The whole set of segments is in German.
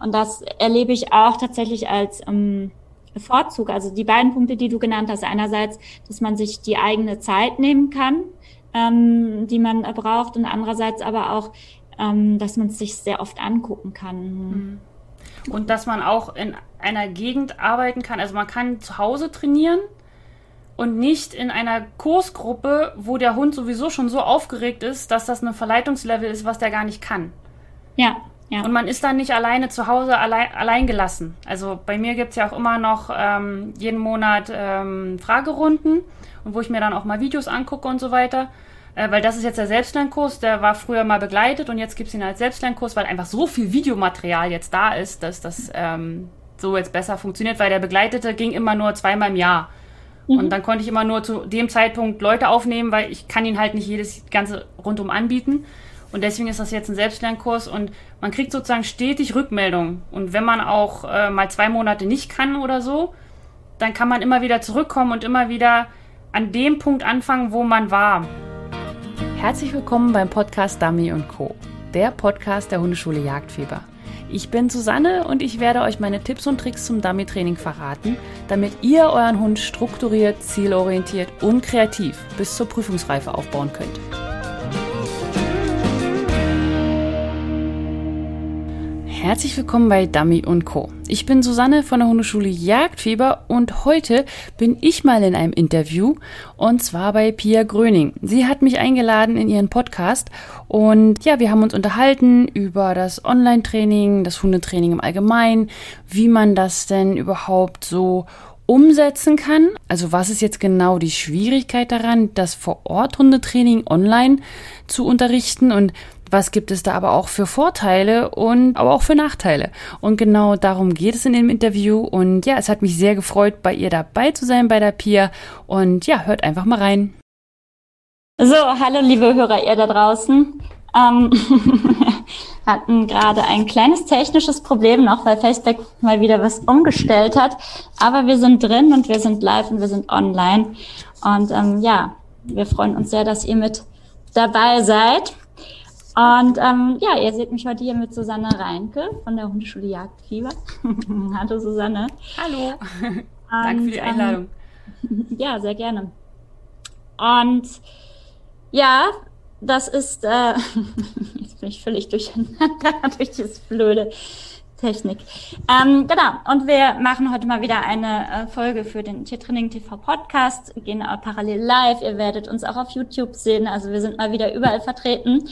Und das erlebe ich auch tatsächlich als ähm, Vorzug. Also die beiden Punkte, die du genannt hast. Einerseits, dass man sich die eigene Zeit nehmen kann, ähm, die man braucht, und andererseits aber auch, ähm, dass man es sich sehr oft angucken kann. Mhm. Und dass man auch in einer Gegend arbeiten kann. Also man kann zu Hause trainieren und nicht in einer Kursgruppe, wo der Hund sowieso schon so aufgeregt ist, dass das ein Verleitungslevel ist, was der gar nicht kann. Ja. Ja. Und man ist dann nicht alleine zu Hause allein, allein gelassen. Also bei mir gibt es ja auch immer noch ähm, jeden Monat ähm, Fragerunden und wo ich mir dann auch mal Videos angucke und so weiter. Äh, weil das ist jetzt der Selbstlernkurs, der war früher mal begleitet und jetzt gibt es ihn als Selbstlernkurs, weil einfach so viel Videomaterial jetzt da ist, dass das ähm, so jetzt besser funktioniert, weil der Begleitete ging immer nur zweimal im Jahr. Mhm. Und dann konnte ich immer nur zu dem Zeitpunkt Leute aufnehmen, weil ich kann ihn halt nicht jedes ganze rundum anbieten. Und deswegen ist das jetzt ein Selbstlernkurs und man kriegt sozusagen stetig Rückmeldungen. Und wenn man auch äh, mal zwei Monate nicht kann oder so, dann kann man immer wieder zurückkommen und immer wieder an dem Punkt anfangen, wo man war. Herzlich willkommen beim Podcast Dummy Co., der Podcast der Hundeschule Jagdfieber. Ich bin Susanne und ich werde euch meine Tipps und Tricks zum Dummy-Training verraten, damit ihr euren Hund strukturiert, zielorientiert und kreativ bis zur Prüfungsreife aufbauen könnt. Herzlich willkommen bei Dummy und Co. Ich bin Susanne von der Hundeschule Jagdfieber und heute bin ich mal in einem Interview und zwar bei Pia Gröning. Sie hat mich eingeladen in ihren Podcast und ja, wir haben uns unterhalten über das Online-Training, das Hundetraining im Allgemeinen, wie man das denn überhaupt so umsetzen kann. Also was ist jetzt genau die Schwierigkeit daran, das Vor-Ort-Hundetraining online zu unterrichten und was gibt es da aber auch für Vorteile und aber auch für Nachteile. Und genau darum geht es in dem Interview. Und ja, es hat mich sehr gefreut, bei ihr dabei zu sein, bei der Pia. Und ja, hört einfach mal rein. So, hallo liebe Hörer, ihr da draußen. Ähm, hatten gerade ein kleines technisches Problem noch, weil Facebook mal wieder was umgestellt hat. Aber wir sind drin und wir sind live und wir sind online. Und ähm, ja, wir freuen uns sehr, dass ihr mit dabei seid. Und ähm, ja, ihr seht mich heute hier mit Susanne Reinke von der Hundeschule Jagdfieber. Hallo Susanne. Hallo. Und, Danke für die Einladung. Ähm, ja, sehr gerne. Und ja, das ist, äh, jetzt bin ich völlig durcheinander durch das blöde Technik. Ähm, genau, und wir machen heute mal wieder eine äh, Folge für den Tiertraining TV Podcast, wir gehen auch parallel live, ihr werdet uns auch auf YouTube sehen, also wir sind mal wieder überall vertreten.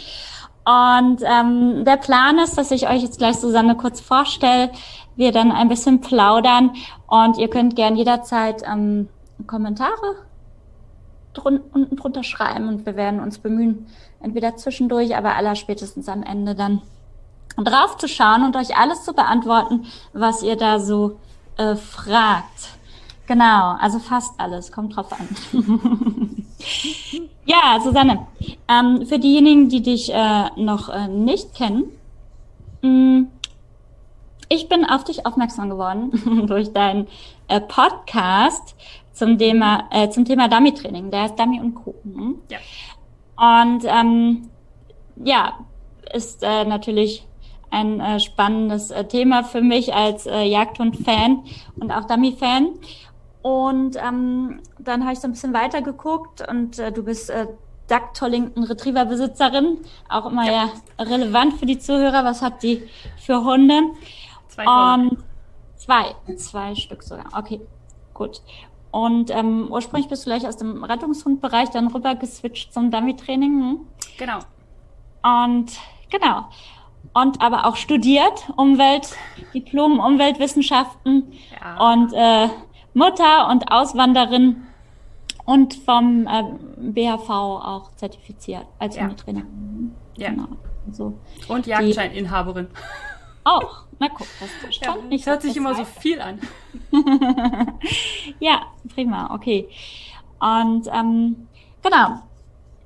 Und ähm, der Plan ist, dass ich euch jetzt gleich Susanne kurz vorstelle, wir dann ein bisschen plaudern und ihr könnt gern jederzeit ähm, Kommentare drun unten drunter schreiben und wir werden uns bemühen, entweder zwischendurch, aber aller spätestens am Ende dann drauf zu schauen und euch alles zu beantworten, was ihr da so äh, fragt. Genau, also fast alles, kommt drauf an. Ja, Susanne, ähm, für diejenigen, die dich äh, noch äh, nicht kennen, mh, mm, ich bin auf dich aufmerksam geworden durch deinen äh, Podcast zum Thema, äh, zum Thema Dummy-Training. Der heißt Dummy und Co. Ne? Ja. Und ähm, ja, ist äh, natürlich ein äh, spannendes Thema für mich als Jagdhund-Fan und auch Dummy-Fan. Und ähm, dann habe ich so ein bisschen weiter geguckt und äh, du bist äh, Duck Tollington Retriever Besitzerin, auch immer ja. ja. relevant für die Zuhörer. Was habt ihr für Hunde? Zwei. Und zwei, zwei Stück sogar. Okay, gut. Und ähm, ursprünglich bist du gleich aus dem Rettungshundbereich dann rüber geswitcht zum Dummy-Training. Hm? Genau. Und genau. Und aber auch studiert, Umwelt, Diplom Umweltwissenschaften ja. und äh, Mutter und Auswanderin und vom äh, BHV auch zertifiziert als ja. Hundetrainer. Ja. Genau. Also und Jagdscheininhaberin. Auch. Na guck, das ist ja, nicht. Das hört sich immer so viel an. ja, prima, okay. Und ähm, genau,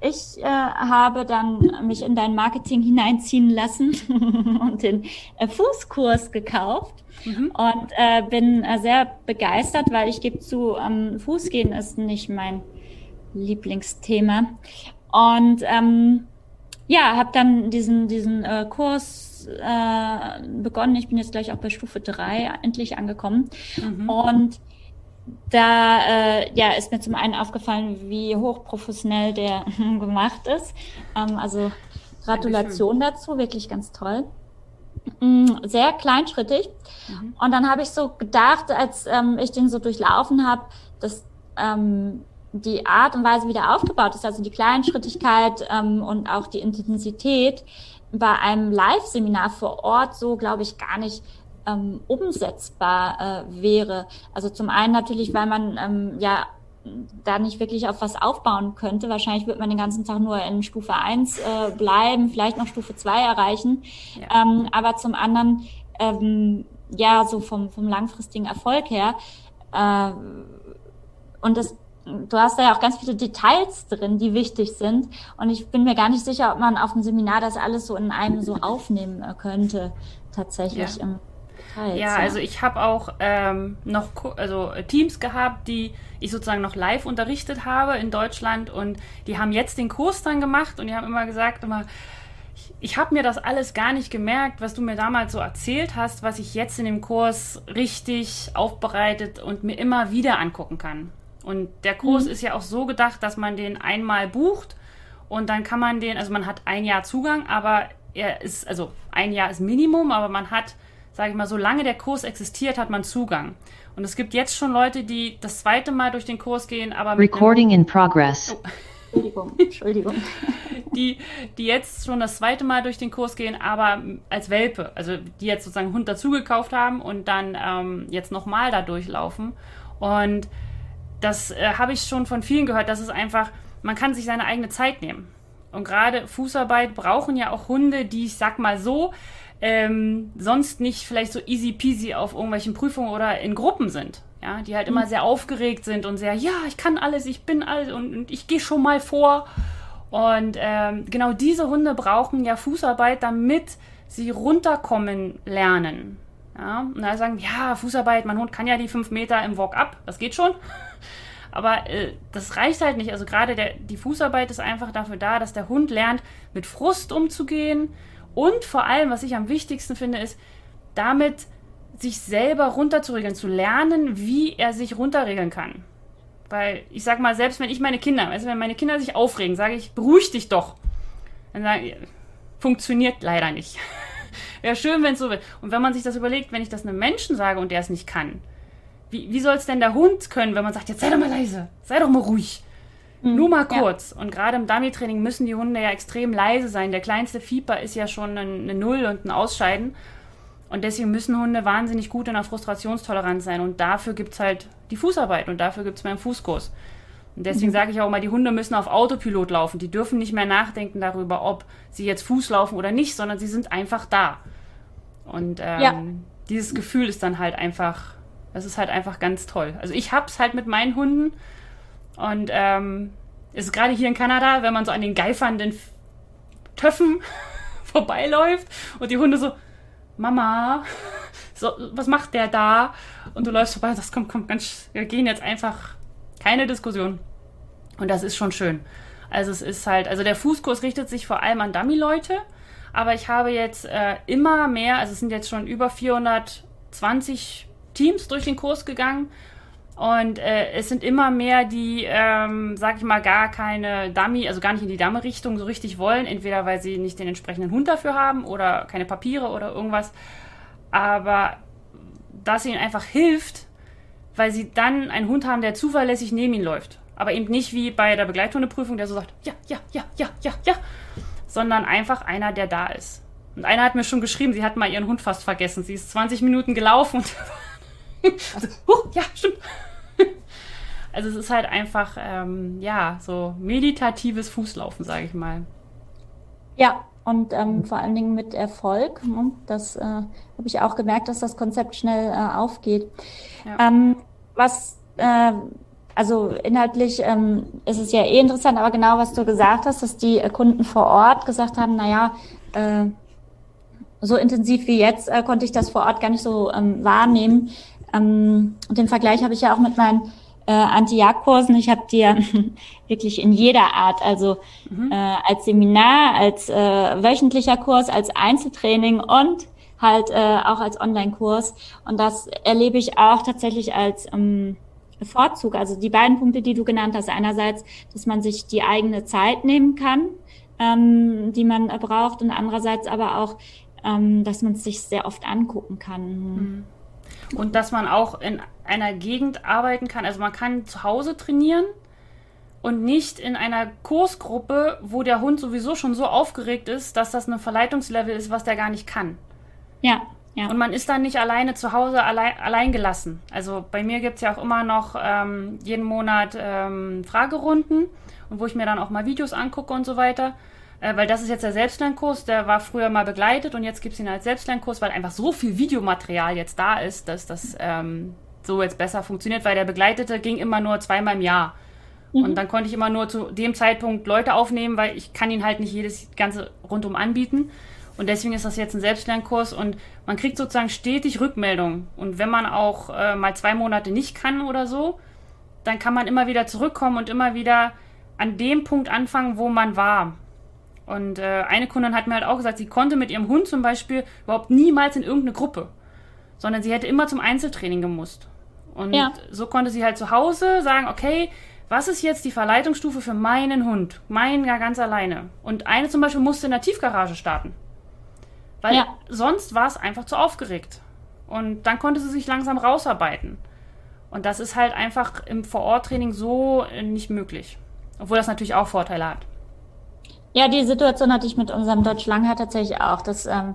ich äh, habe dann mich in dein Marketing hineinziehen lassen und den äh, Fußkurs gekauft mhm. und äh, bin äh, sehr begeistert, weil ich gebe zu, ähm, Fußgehen ist nicht mein Lieblingsthema. Und ähm, ja, habe dann diesen, diesen äh, Kurs äh, begonnen. Ich bin jetzt gleich auch bei Stufe drei endlich angekommen. Mhm. Und da äh, ja, ist mir zum einen aufgefallen, wie hochprofessionell der gemacht ist. Ähm, also Gratulation dazu, wirklich ganz toll. Mm, sehr kleinschrittig. Mhm. Und dann habe ich so gedacht, als ähm, ich den so durchlaufen habe, dass ähm, die Art und Weise, wie der aufgebaut ist, also die Kleinschrittigkeit ähm, und auch die Intensität bei einem Live-Seminar vor Ort so, glaube ich, gar nicht ähm, umsetzbar äh, wäre. Also zum einen natürlich, weil man ähm, ja da nicht wirklich auf was aufbauen könnte. Wahrscheinlich wird man den ganzen Tag nur in Stufe 1 äh, bleiben, vielleicht noch Stufe 2 erreichen. Ja. Ähm, aber zum anderen, ähm, ja, so vom, vom langfristigen Erfolg her. Äh, und das, du hast da ja auch ganz viele Details drin, die wichtig sind. Und ich bin mir gar nicht sicher, ob man auf dem Seminar das alles so in einem so aufnehmen äh, könnte, tatsächlich. Ja. Details, ja, ja, also ich habe auch ähm, noch also Teams gehabt, die ich sozusagen noch live unterrichtet habe in Deutschland und die haben jetzt den Kurs dann gemacht und die haben immer gesagt, immer, ich, ich habe mir das alles gar nicht gemerkt, was du mir damals so erzählt hast, was ich jetzt in dem Kurs richtig aufbereitet und mir immer wieder angucken kann. Und der Kurs mhm. ist ja auch so gedacht, dass man den einmal bucht und dann kann man den, also man hat ein Jahr Zugang, aber er ist, also ein Jahr ist Minimum, aber man hat sage ich mal, solange der Kurs existiert, hat man Zugang. Und es gibt jetzt schon Leute, die das zweite Mal durch den Kurs gehen, aber Recording in progress. Oh. Entschuldigung, Entschuldigung. Die, die jetzt schon das zweite Mal durch den Kurs gehen, aber als Welpe, also die jetzt sozusagen Hund dazugekauft haben und dann ähm, jetzt nochmal da durchlaufen. Und das äh, habe ich schon von vielen gehört, dass es einfach, man kann sich seine eigene Zeit nehmen. Und gerade Fußarbeit brauchen ja auch Hunde, die, ich sag mal so, ähm, sonst nicht vielleicht so easy peasy auf irgendwelchen Prüfungen oder in Gruppen sind. Ja, die halt immer mhm. sehr aufgeregt sind und sehr, ja, ich kann alles, ich bin alles und, und ich gehe schon mal vor. Und ähm, genau diese Hunde brauchen ja Fußarbeit, damit sie runterkommen lernen. Ja, und da sagen, ja, Fußarbeit, mein Hund kann ja die fünf Meter im Walk up, das geht schon. Aber äh, das reicht halt nicht. Also gerade die Fußarbeit ist einfach dafür da, dass der Hund lernt, mit Frust umzugehen, und vor allem, was ich am wichtigsten finde, ist, damit sich selber runterzuregeln, zu lernen, wie er sich runterregeln kann. Weil ich sag mal, selbst wenn ich meine Kinder, also wenn meine Kinder sich aufregen, sage ich, beruhig dich doch. Dann sage ich, funktioniert leider nicht. Wäre schön, wenn es so wird. Und wenn man sich das überlegt, wenn ich das einem Menschen sage und der es nicht kann, wie, wie soll es denn der Hund können, wenn man sagt, jetzt sei doch mal leise, sei doch mal ruhig. Mhm. Nur mal kurz. Ja. Und gerade im Dummy-Training müssen die Hunde ja extrem leise sein. Der kleinste Fieber ist ja schon eine Null und ein Ausscheiden. Und deswegen müssen Hunde wahnsinnig gut in der Frustrationstoleranz sein. Und dafür gibt es halt die Fußarbeit und dafür gibt es meinen Fußkurs. Und deswegen mhm. sage ich auch immer, die Hunde müssen auf Autopilot laufen. Die dürfen nicht mehr nachdenken darüber, ob sie jetzt Fuß laufen oder nicht, sondern sie sind einfach da. Und ähm, ja. dieses Gefühl ist dann halt einfach, das ist halt einfach ganz toll. Also ich hab's halt mit meinen Hunden und ähm, ist gerade hier in Kanada, wenn man so an den geifernden Töpfen vorbeiläuft und die Hunde so, Mama, so, was macht der da? Und du läufst vorbei und sagst, komm, komm, ganz, wir gehen jetzt einfach. Keine Diskussion. Und das ist schon schön. Also es ist halt, also der Fußkurs richtet sich vor allem an Dummy-Leute, aber ich habe jetzt äh, immer mehr, also es sind jetzt schon über 420 Teams durch den Kurs gegangen und äh, es sind immer mehr, die, ähm, sag ich mal, gar keine Dummy, also gar nicht in die Dummy-Richtung so richtig wollen. Entweder weil sie nicht den entsprechenden Hund dafür haben oder keine Papiere oder irgendwas. Aber dass ihnen einfach hilft, weil sie dann einen Hund haben, der zuverlässig neben ihnen läuft. Aber eben nicht wie bei der Begleithundeprüfung, der so sagt, ja, ja, ja, ja, ja, ja. Sondern einfach einer, der da ist. Und einer hat mir schon geschrieben, sie hat mal ihren Hund fast vergessen. Sie ist 20 Minuten gelaufen und also, huh, ja, stimmt. also es ist halt einfach, ähm, ja, so meditatives Fußlaufen, sage ich mal. Ja, und ähm, vor allen Dingen mit Erfolg. Ne? Das äh, habe ich auch gemerkt, dass das Konzept schnell äh, aufgeht. Ja. Ähm, was, äh, also inhaltlich ähm, ist es ja eh interessant, aber genau was du gesagt hast, dass die Kunden vor Ort gesagt haben, naja, äh, so intensiv wie jetzt äh, konnte ich das vor Ort gar nicht so ähm, wahrnehmen. Ähm, den Vergleich habe ich ja auch mit meinen äh, Anti-Jagd-Kursen. Ich habe die ja wirklich in jeder Art, also mhm. äh, als Seminar, als äh, wöchentlicher Kurs, als Einzeltraining und halt äh, auch als Online-Kurs. Und das erlebe ich auch tatsächlich als ähm, Vorzug. Also die beiden Punkte, die du genannt hast. Einerseits, dass man sich die eigene Zeit nehmen kann, ähm, die man braucht, und andererseits aber auch, ähm, dass man es sich sehr oft angucken kann. Mhm. Und dass man auch in einer Gegend arbeiten kann. Also man kann zu Hause trainieren und nicht in einer Kursgruppe, wo der Hund sowieso schon so aufgeregt ist, dass das ein Verleitungslevel ist, was der gar nicht kann. Ja. Ja. Und man ist dann nicht alleine zu Hause allein, allein gelassen. Also bei mir gibt es ja auch immer noch ähm, jeden Monat ähm, Fragerunden und wo ich mir dann auch mal Videos angucke und so weiter. Äh, weil das ist jetzt der Selbstlernkurs, der war früher mal begleitet und jetzt gibt es ihn als Selbstlernkurs, weil einfach so viel Videomaterial jetzt da ist, dass das ähm, so jetzt besser funktioniert, weil der Begleitete ging immer nur zweimal im Jahr. Mhm. Und dann konnte ich immer nur zu dem Zeitpunkt Leute aufnehmen, weil ich kann ihn halt nicht jedes ganze rundum anbieten. Und deswegen ist das jetzt ein Selbstlernkurs und man kriegt sozusagen stetig Rückmeldungen. Und wenn man auch äh, mal zwei Monate nicht kann oder so, dann kann man immer wieder zurückkommen und immer wieder an dem Punkt anfangen, wo man war. Und äh, eine Kundin hat mir halt auch gesagt, sie konnte mit ihrem Hund zum Beispiel überhaupt niemals in irgendeine Gruppe, sondern sie hätte immer zum Einzeltraining gemusst. Und ja. so konnte sie halt zu Hause sagen, okay, was ist jetzt die Verleitungsstufe für meinen Hund? Meinen ja ganz alleine. Und eine zum Beispiel musste in der Tiefgarage starten. Weil ja. sonst war es einfach zu aufgeregt. Und dann konnte sie sich langsam rausarbeiten. Und das ist halt einfach im Vororttraining so äh, nicht möglich. Obwohl das natürlich auch Vorteile hat. Ja, die Situation hatte ich mit unserem Dodge Langhaar tatsächlich auch, dass ähm,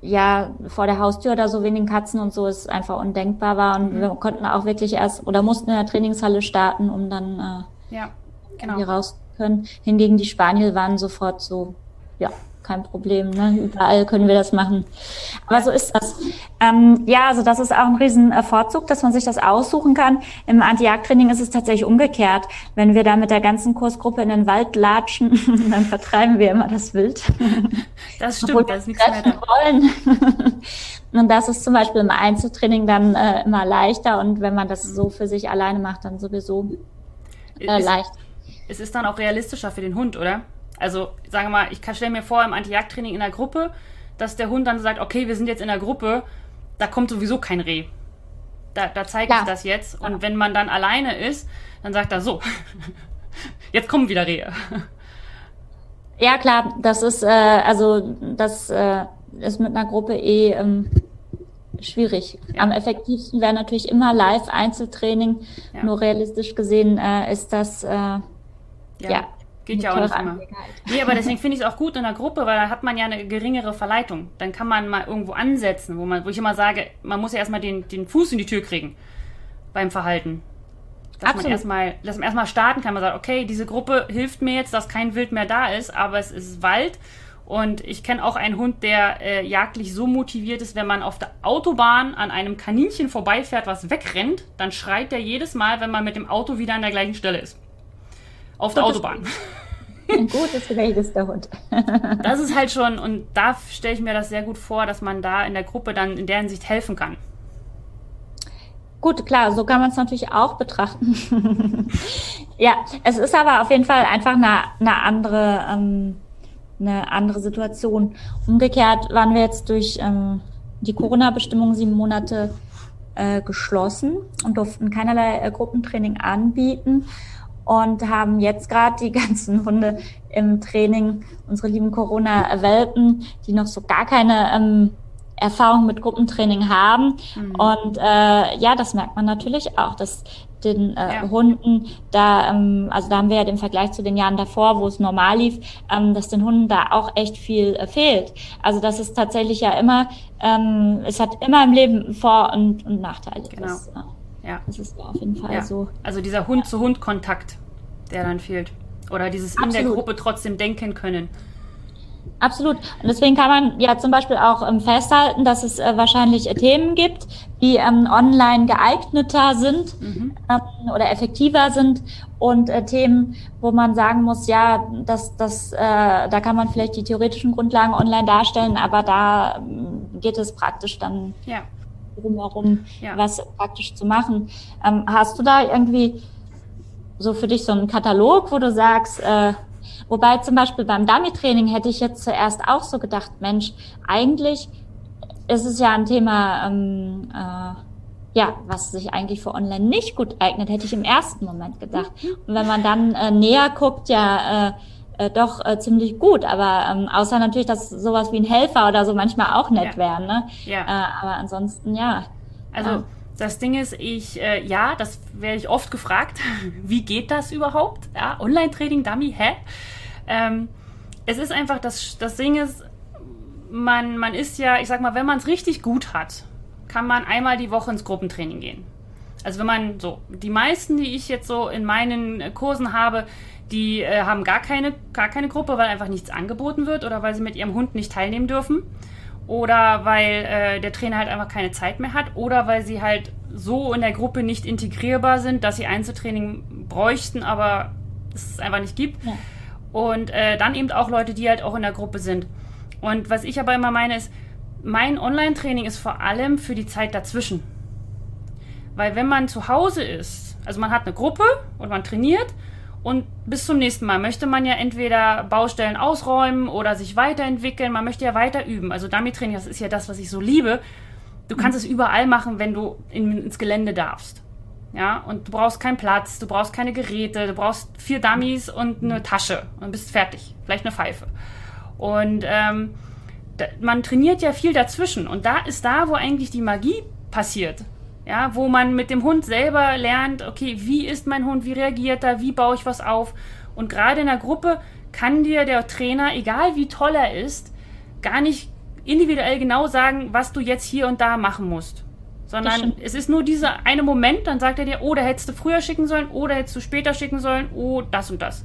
ja vor der Haustür da so wenig Katzen und so es einfach undenkbar war. Und mhm. wir konnten auch wirklich erst oder mussten in der Trainingshalle starten, um dann äh, ja, genau. raus können. Hingegen die Spaniel waren sofort so, ja, kein Problem. Ne? Überall können wir das machen. Aber so ist das. Ähm, ja, also das ist auch ein riesen Vorzug, dass man sich das aussuchen kann. Im Anti-Jagd-Training ist es tatsächlich umgekehrt. Wenn wir da mit der ganzen Kursgruppe in den Wald latschen, dann vertreiben wir immer das Wild. Das stimmt, da ist nichts mehr da. Wollen. Und das ist zum Beispiel im Einzeltraining dann äh, immer leichter. Und wenn man das so für sich alleine macht, dann sowieso äh, leicht. Es ist dann auch realistischer für den Hund, oder? Also, sagen wir mal, ich stelle mir vor, im Anti-Jagd-Training in der Gruppe, dass der Hund dann sagt, okay, wir sind jetzt in der Gruppe, da kommt sowieso kein Reh. Da, da zeige ich das jetzt. Und ja. wenn man dann alleine ist, dann sagt er so, jetzt kommen wieder Rehe. Ja, klar, das ist, äh, also das äh, ist mit einer Gruppe eh ähm, schwierig. Ja. Am effektivsten wäre natürlich immer Live-Einzeltraining. Ja. Nur realistisch gesehen äh, ist das äh, ja. Geht ja auch nicht immer. Nee, aber deswegen finde ich es auch gut in der Gruppe, weil da hat man ja eine geringere Verleitung. Dann kann man mal irgendwo ansetzen, wo man, wo ich immer sage, man muss ja erstmal den, den Fuß in die Tür kriegen beim Verhalten. Dass Absolut. man erstmal, dass man erstmal starten kann. Man sagt, okay, diese Gruppe hilft mir jetzt, dass kein Wild mehr da ist, aber es ist Wald. Und ich kenne auch einen Hund, der äh, jagdlich so motiviert ist, wenn man auf der Autobahn an einem Kaninchen vorbeifährt, was wegrennt, dann schreit er jedes Mal, wenn man mit dem Auto wieder an der gleichen Stelle ist. Auf der Autobahn. Ein gutes Gedächtnis der Hund. das ist halt schon, und da stelle ich mir das sehr gut vor, dass man da in der Gruppe dann in der Hinsicht helfen kann. Gut, klar, so kann man es natürlich auch betrachten. ja, es ist aber auf jeden Fall einfach eine, eine andere, ähm, eine andere Situation. Umgekehrt waren wir jetzt durch ähm, die Corona-Bestimmung sieben Monate äh, geschlossen und durften keinerlei äh, Gruppentraining anbieten und haben jetzt gerade die ganzen Hunde im Training, unsere lieben Corona-Welpen, die noch so gar keine ähm, Erfahrung mit Gruppentraining haben. Mhm. Und äh, ja, das merkt man natürlich auch, dass den äh, ja. Hunden da, ähm, also da haben wir ja den Vergleich zu den Jahren davor, wo es normal lief, ähm, dass den Hunden da auch echt viel äh, fehlt. Also das ist tatsächlich ja immer, ähm, es hat immer im Leben Vor- und, und Nachteile. Genau. Das, äh, ja. Das ist auf jeden Fall ja. so. Also dieser Hund-zu-Hund-Kontakt, der dann fehlt. Oder dieses Absolut. in der Gruppe trotzdem denken können. Absolut. Und deswegen kann man ja zum Beispiel auch ähm, festhalten, dass es äh, wahrscheinlich äh, Themen gibt, die ähm, online geeigneter sind mhm. ähm, oder effektiver sind und äh, Themen, wo man sagen muss, ja, das, das, äh, da kann man vielleicht die theoretischen Grundlagen online darstellen, aber da ähm, geht es praktisch dann ja drumherum ja. was praktisch zu machen. Ähm, hast du da irgendwie so für dich so einen Katalog, wo du sagst, äh, wobei zum Beispiel beim Dummy-Training hätte ich jetzt zuerst auch so gedacht, Mensch, eigentlich ist es ja ein Thema, ähm, äh, ja, was sich eigentlich für online nicht gut eignet, hätte ich im ersten Moment gedacht. Und wenn man dann äh, näher guckt, ja, äh, äh, doch äh, ziemlich gut. Aber ähm, außer natürlich, dass sowas wie ein Helfer oder so manchmal auch nett ja. wären. Ne? Ja. Äh, aber ansonsten ja. Also ja. das Ding ist, ich, äh, ja, das werde ich oft gefragt. Wie geht das überhaupt? Ja, Online-Training, Dummy, hä? Ähm, es ist einfach, das, das Ding ist, man, man ist ja, ich sag mal, wenn man es richtig gut hat, kann man einmal die Woche ins Gruppentraining gehen. Also wenn man so, die meisten, die ich jetzt so in meinen Kursen habe, die äh, haben gar keine, gar keine Gruppe, weil einfach nichts angeboten wird oder weil sie mit ihrem Hund nicht teilnehmen dürfen. Oder weil äh, der Trainer halt einfach keine Zeit mehr hat. Oder weil sie halt so in der Gruppe nicht integrierbar sind, dass sie Einzeltraining bräuchten, aber es einfach nicht gibt. Ja. Und äh, dann eben auch Leute, die halt auch in der Gruppe sind. Und was ich aber immer meine ist, mein Online-Training ist vor allem für die Zeit dazwischen. Weil wenn man zu Hause ist, also man hat eine Gruppe und man trainiert und bis zum nächsten Mal möchte man ja entweder Baustellen ausräumen oder sich weiterentwickeln, man möchte ja weiter üben. Also Dummy-Training, das ist ja das, was ich so liebe. Du kannst es überall machen, wenn du in, ins Gelände darfst. Ja, und du brauchst keinen Platz, du brauchst keine Geräte, du brauchst vier Dummies und eine Tasche und bist fertig. Vielleicht eine Pfeife. Und ähm, man trainiert ja viel dazwischen und da ist da, wo eigentlich die Magie passiert. Ja, wo man mit dem Hund selber lernt, okay, wie ist mein Hund, wie reagiert er, wie baue ich was auf. Und gerade in der Gruppe kann dir der Trainer, egal wie toll er ist, gar nicht individuell genau sagen, was du jetzt hier und da machen musst. Sondern es ist nur dieser eine Moment, dann sagt er dir, oh, da hättest du früher schicken sollen, oder hättest du später schicken sollen, oh, das und das.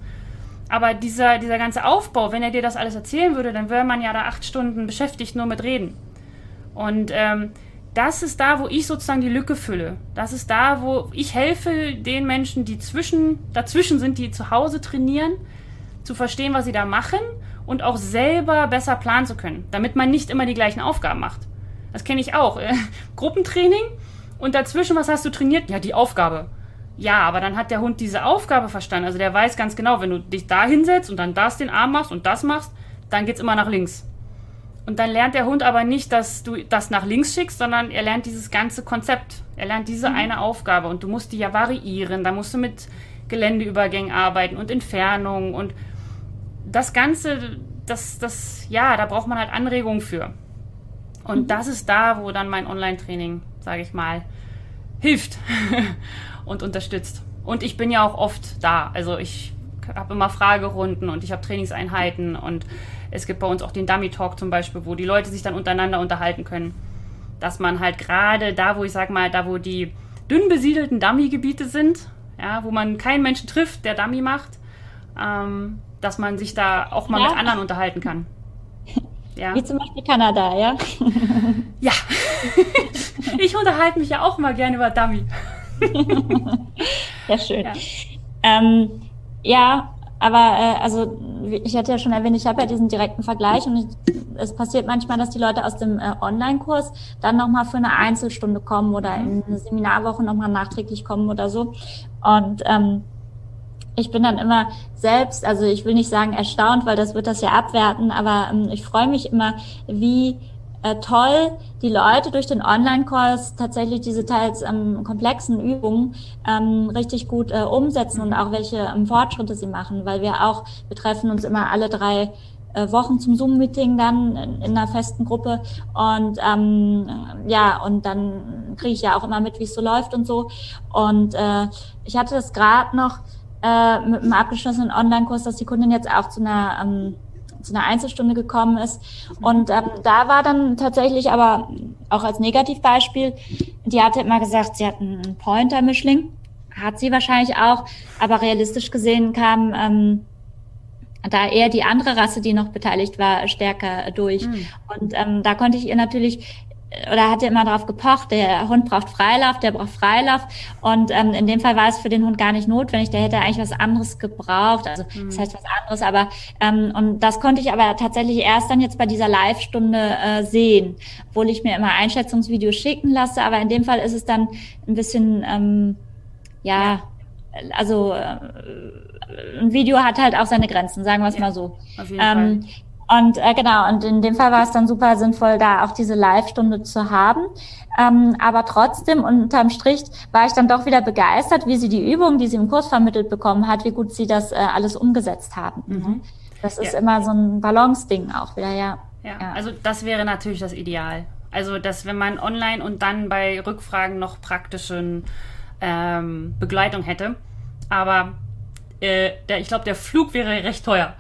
Aber dieser, dieser ganze Aufbau, wenn er dir das alles erzählen würde, dann wäre man ja da acht Stunden beschäftigt nur mit Reden. Und ähm, das ist da, wo ich sozusagen die Lücke fülle. Das ist da, wo ich helfe den Menschen, die zwischen, dazwischen sind, die zu Hause trainieren, zu verstehen, was sie da machen und auch selber besser planen zu können, damit man nicht immer die gleichen Aufgaben macht. Das kenne ich auch. Gruppentraining und dazwischen, was hast du trainiert? Ja, die Aufgabe. Ja, aber dann hat der Hund diese Aufgabe verstanden. Also der weiß ganz genau, wenn du dich da hinsetzt und dann das den Arm machst und das machst, dann geht's immer nach links. Und dann lernt der Hund aber nicht, dass du das nach links schickst, sondern er lernt dieses ganze Konzept. Er lernt diese mhm. eine Aufgabe und du musst die ja variieren. Da musst du mit Geländeübergängen arbeiten und Entfernungen und das Ganze, das, das, ja, da braucht man halt Anregungen für. Und mhm. das ist da, wo dann mein Online-Training, sage ich mal, hilft. und unterstützt. Und ich bin ja auch oft da. Also ich habe immer Fragerunden und ich habe Trainingseinheiten und es gibt bei uns auch den Dummy Talk zum Beispiel, wo die Leute sich dann untereinander unterhalten können. Dass man halt gerade da, wo ich sag mal, da wo die dünn besiedelten Dummy-Gebiete sind, ja, wo man keinen Menschen trifft, der Dummy macht, ähm, dass man sich da auch mal ja. mit anderen unterhalten kann. Ja. Wie zum Beispiel Kanada, ja? ja. ich unterhalte mich ja auch mal gerne über Dummy. Sehr schön. Ja, ähm, ja aber äh, also ich hatte ja schon erwähnt, ich habe ja diesen direkten Vergleich und ich, es passiert manchmal, dass die Leute aus dem äh, Online-Kurs dann nochmal für eine Einzelstunde kommen oder in eine Seminarwoche nochmal nachträglich kommen oder so. Und ähm, ich bin dann immer selbst, also ich will nicht sagen erstaunt, weil das wird das ja abwerten, aber ähm, ich freue mich immer, wie äh, toll, die Leute durch den Online-Kurs tatsächlich diese teils ähm, komplexen Übungen ähm, richtig gut äh, umsetzen und auch welche ähm, Fortschritte sie machen, weil wir auch, wir treffen uns immer alle drei äh, Wochen zum Zoom-Meeting dann in, in, einer festen Gruppe und ähm, ja, und dann kriege ich ja auch immer mit, wie es so läuft und so. Und äh, ich hatte das gerade noch äh, mit einem abgeschlossenen Online-Kurs, dass die Kundin jetzt auch zu einer ähm, zu einer Einzelstunde gekommen ist. Und ähm, da war dann tatsächlich aber auch als Negativbeispiel, die hatte immer gesagt, sie hat einen Pointer-Mischling. Hat sie wahrscheinlich auch, aber realistisch gesehen kam ähm, da eher die andere Rasse, die noch beteiligt war, stärker durch. Mhm. Und ähm, da konnte ich ihr natürlich oder hatte immer darauf gepocht, der Hund braucht Freilauf, der braucht Freilauf. Und ähm, in dem Fall war es für den Hund gar nicht notwendig. Der hätte eigentlich was anderes gebraucht. Also mhm. das heißt was anderes, aber ähm, und das konnte ich aber tatsächlich erst dann jetzt bei dieser Live-Stunde äh, sehen, obwohl ich mir immer Einschätzungsvideos schicken lasse. Aber in dem Fall ist es dann ein bisschen ähm, ja, ja. also äh, ein Video hat halt auch seine Grenzen, sagen wir es ja, mal so. Auf jeden ähm, Fall. Und äh, genau, und in dem Fall war es dann super sinnvoll, da auch diese Live-Stunde zu haben. Ähm, aber trotzdem, unterm Strich, war ich dann doch wieder begeistert, wie sie die Übung, die sie im Kurs vermittelt bekommen hat, wie gut sie das äh, alles umgesetzt haben. Mhm. Das ist ja. immer so ein Balance-Ding auch wieder, ja. ja. Ja, also das wäre natürlich das Ideal. Also, dass wenn man online und dann bei Rückfragen noch praktischen ähm, Begleitung hätte. Aber äh, der, ich glaube, der Flug wäre recht teuer.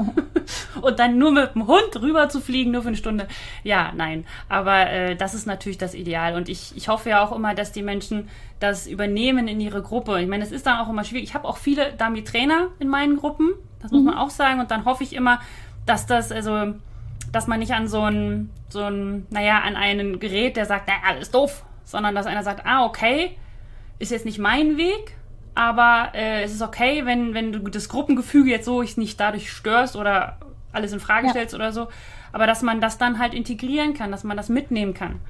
und dann nur mit dem Hund rüber zu fliegen, nur für eine Stunde. Ja, nein. Aber äh, das ist natürlich das Ideal. Und ich, ich hoffe ja auch immer, dass die Menschen das übernehmen in ihre Gruppe. Ich meine, es ist dann auch immer schwierig. Ich habe auch viele Dami-Trainer in meinen Gruppen. Das muss mhm. man auch sagen. Und dann hoffe ich immer, dass das, also, dass man nicht an so ein, so ein, naja, an einen Gerät, der sagt, naja, alles doof, sondern dass einer sagt, ah, okay, ist jetzt nicht mein Weg, aber äh, es ist okay, wenn, wenn du das Gruppengefüge jetzt so nicht dadurch störst oder alles in Frage ja. stellst oder so, aber dass man das dann halt integrieren kann, dass man das mitnehmen kann.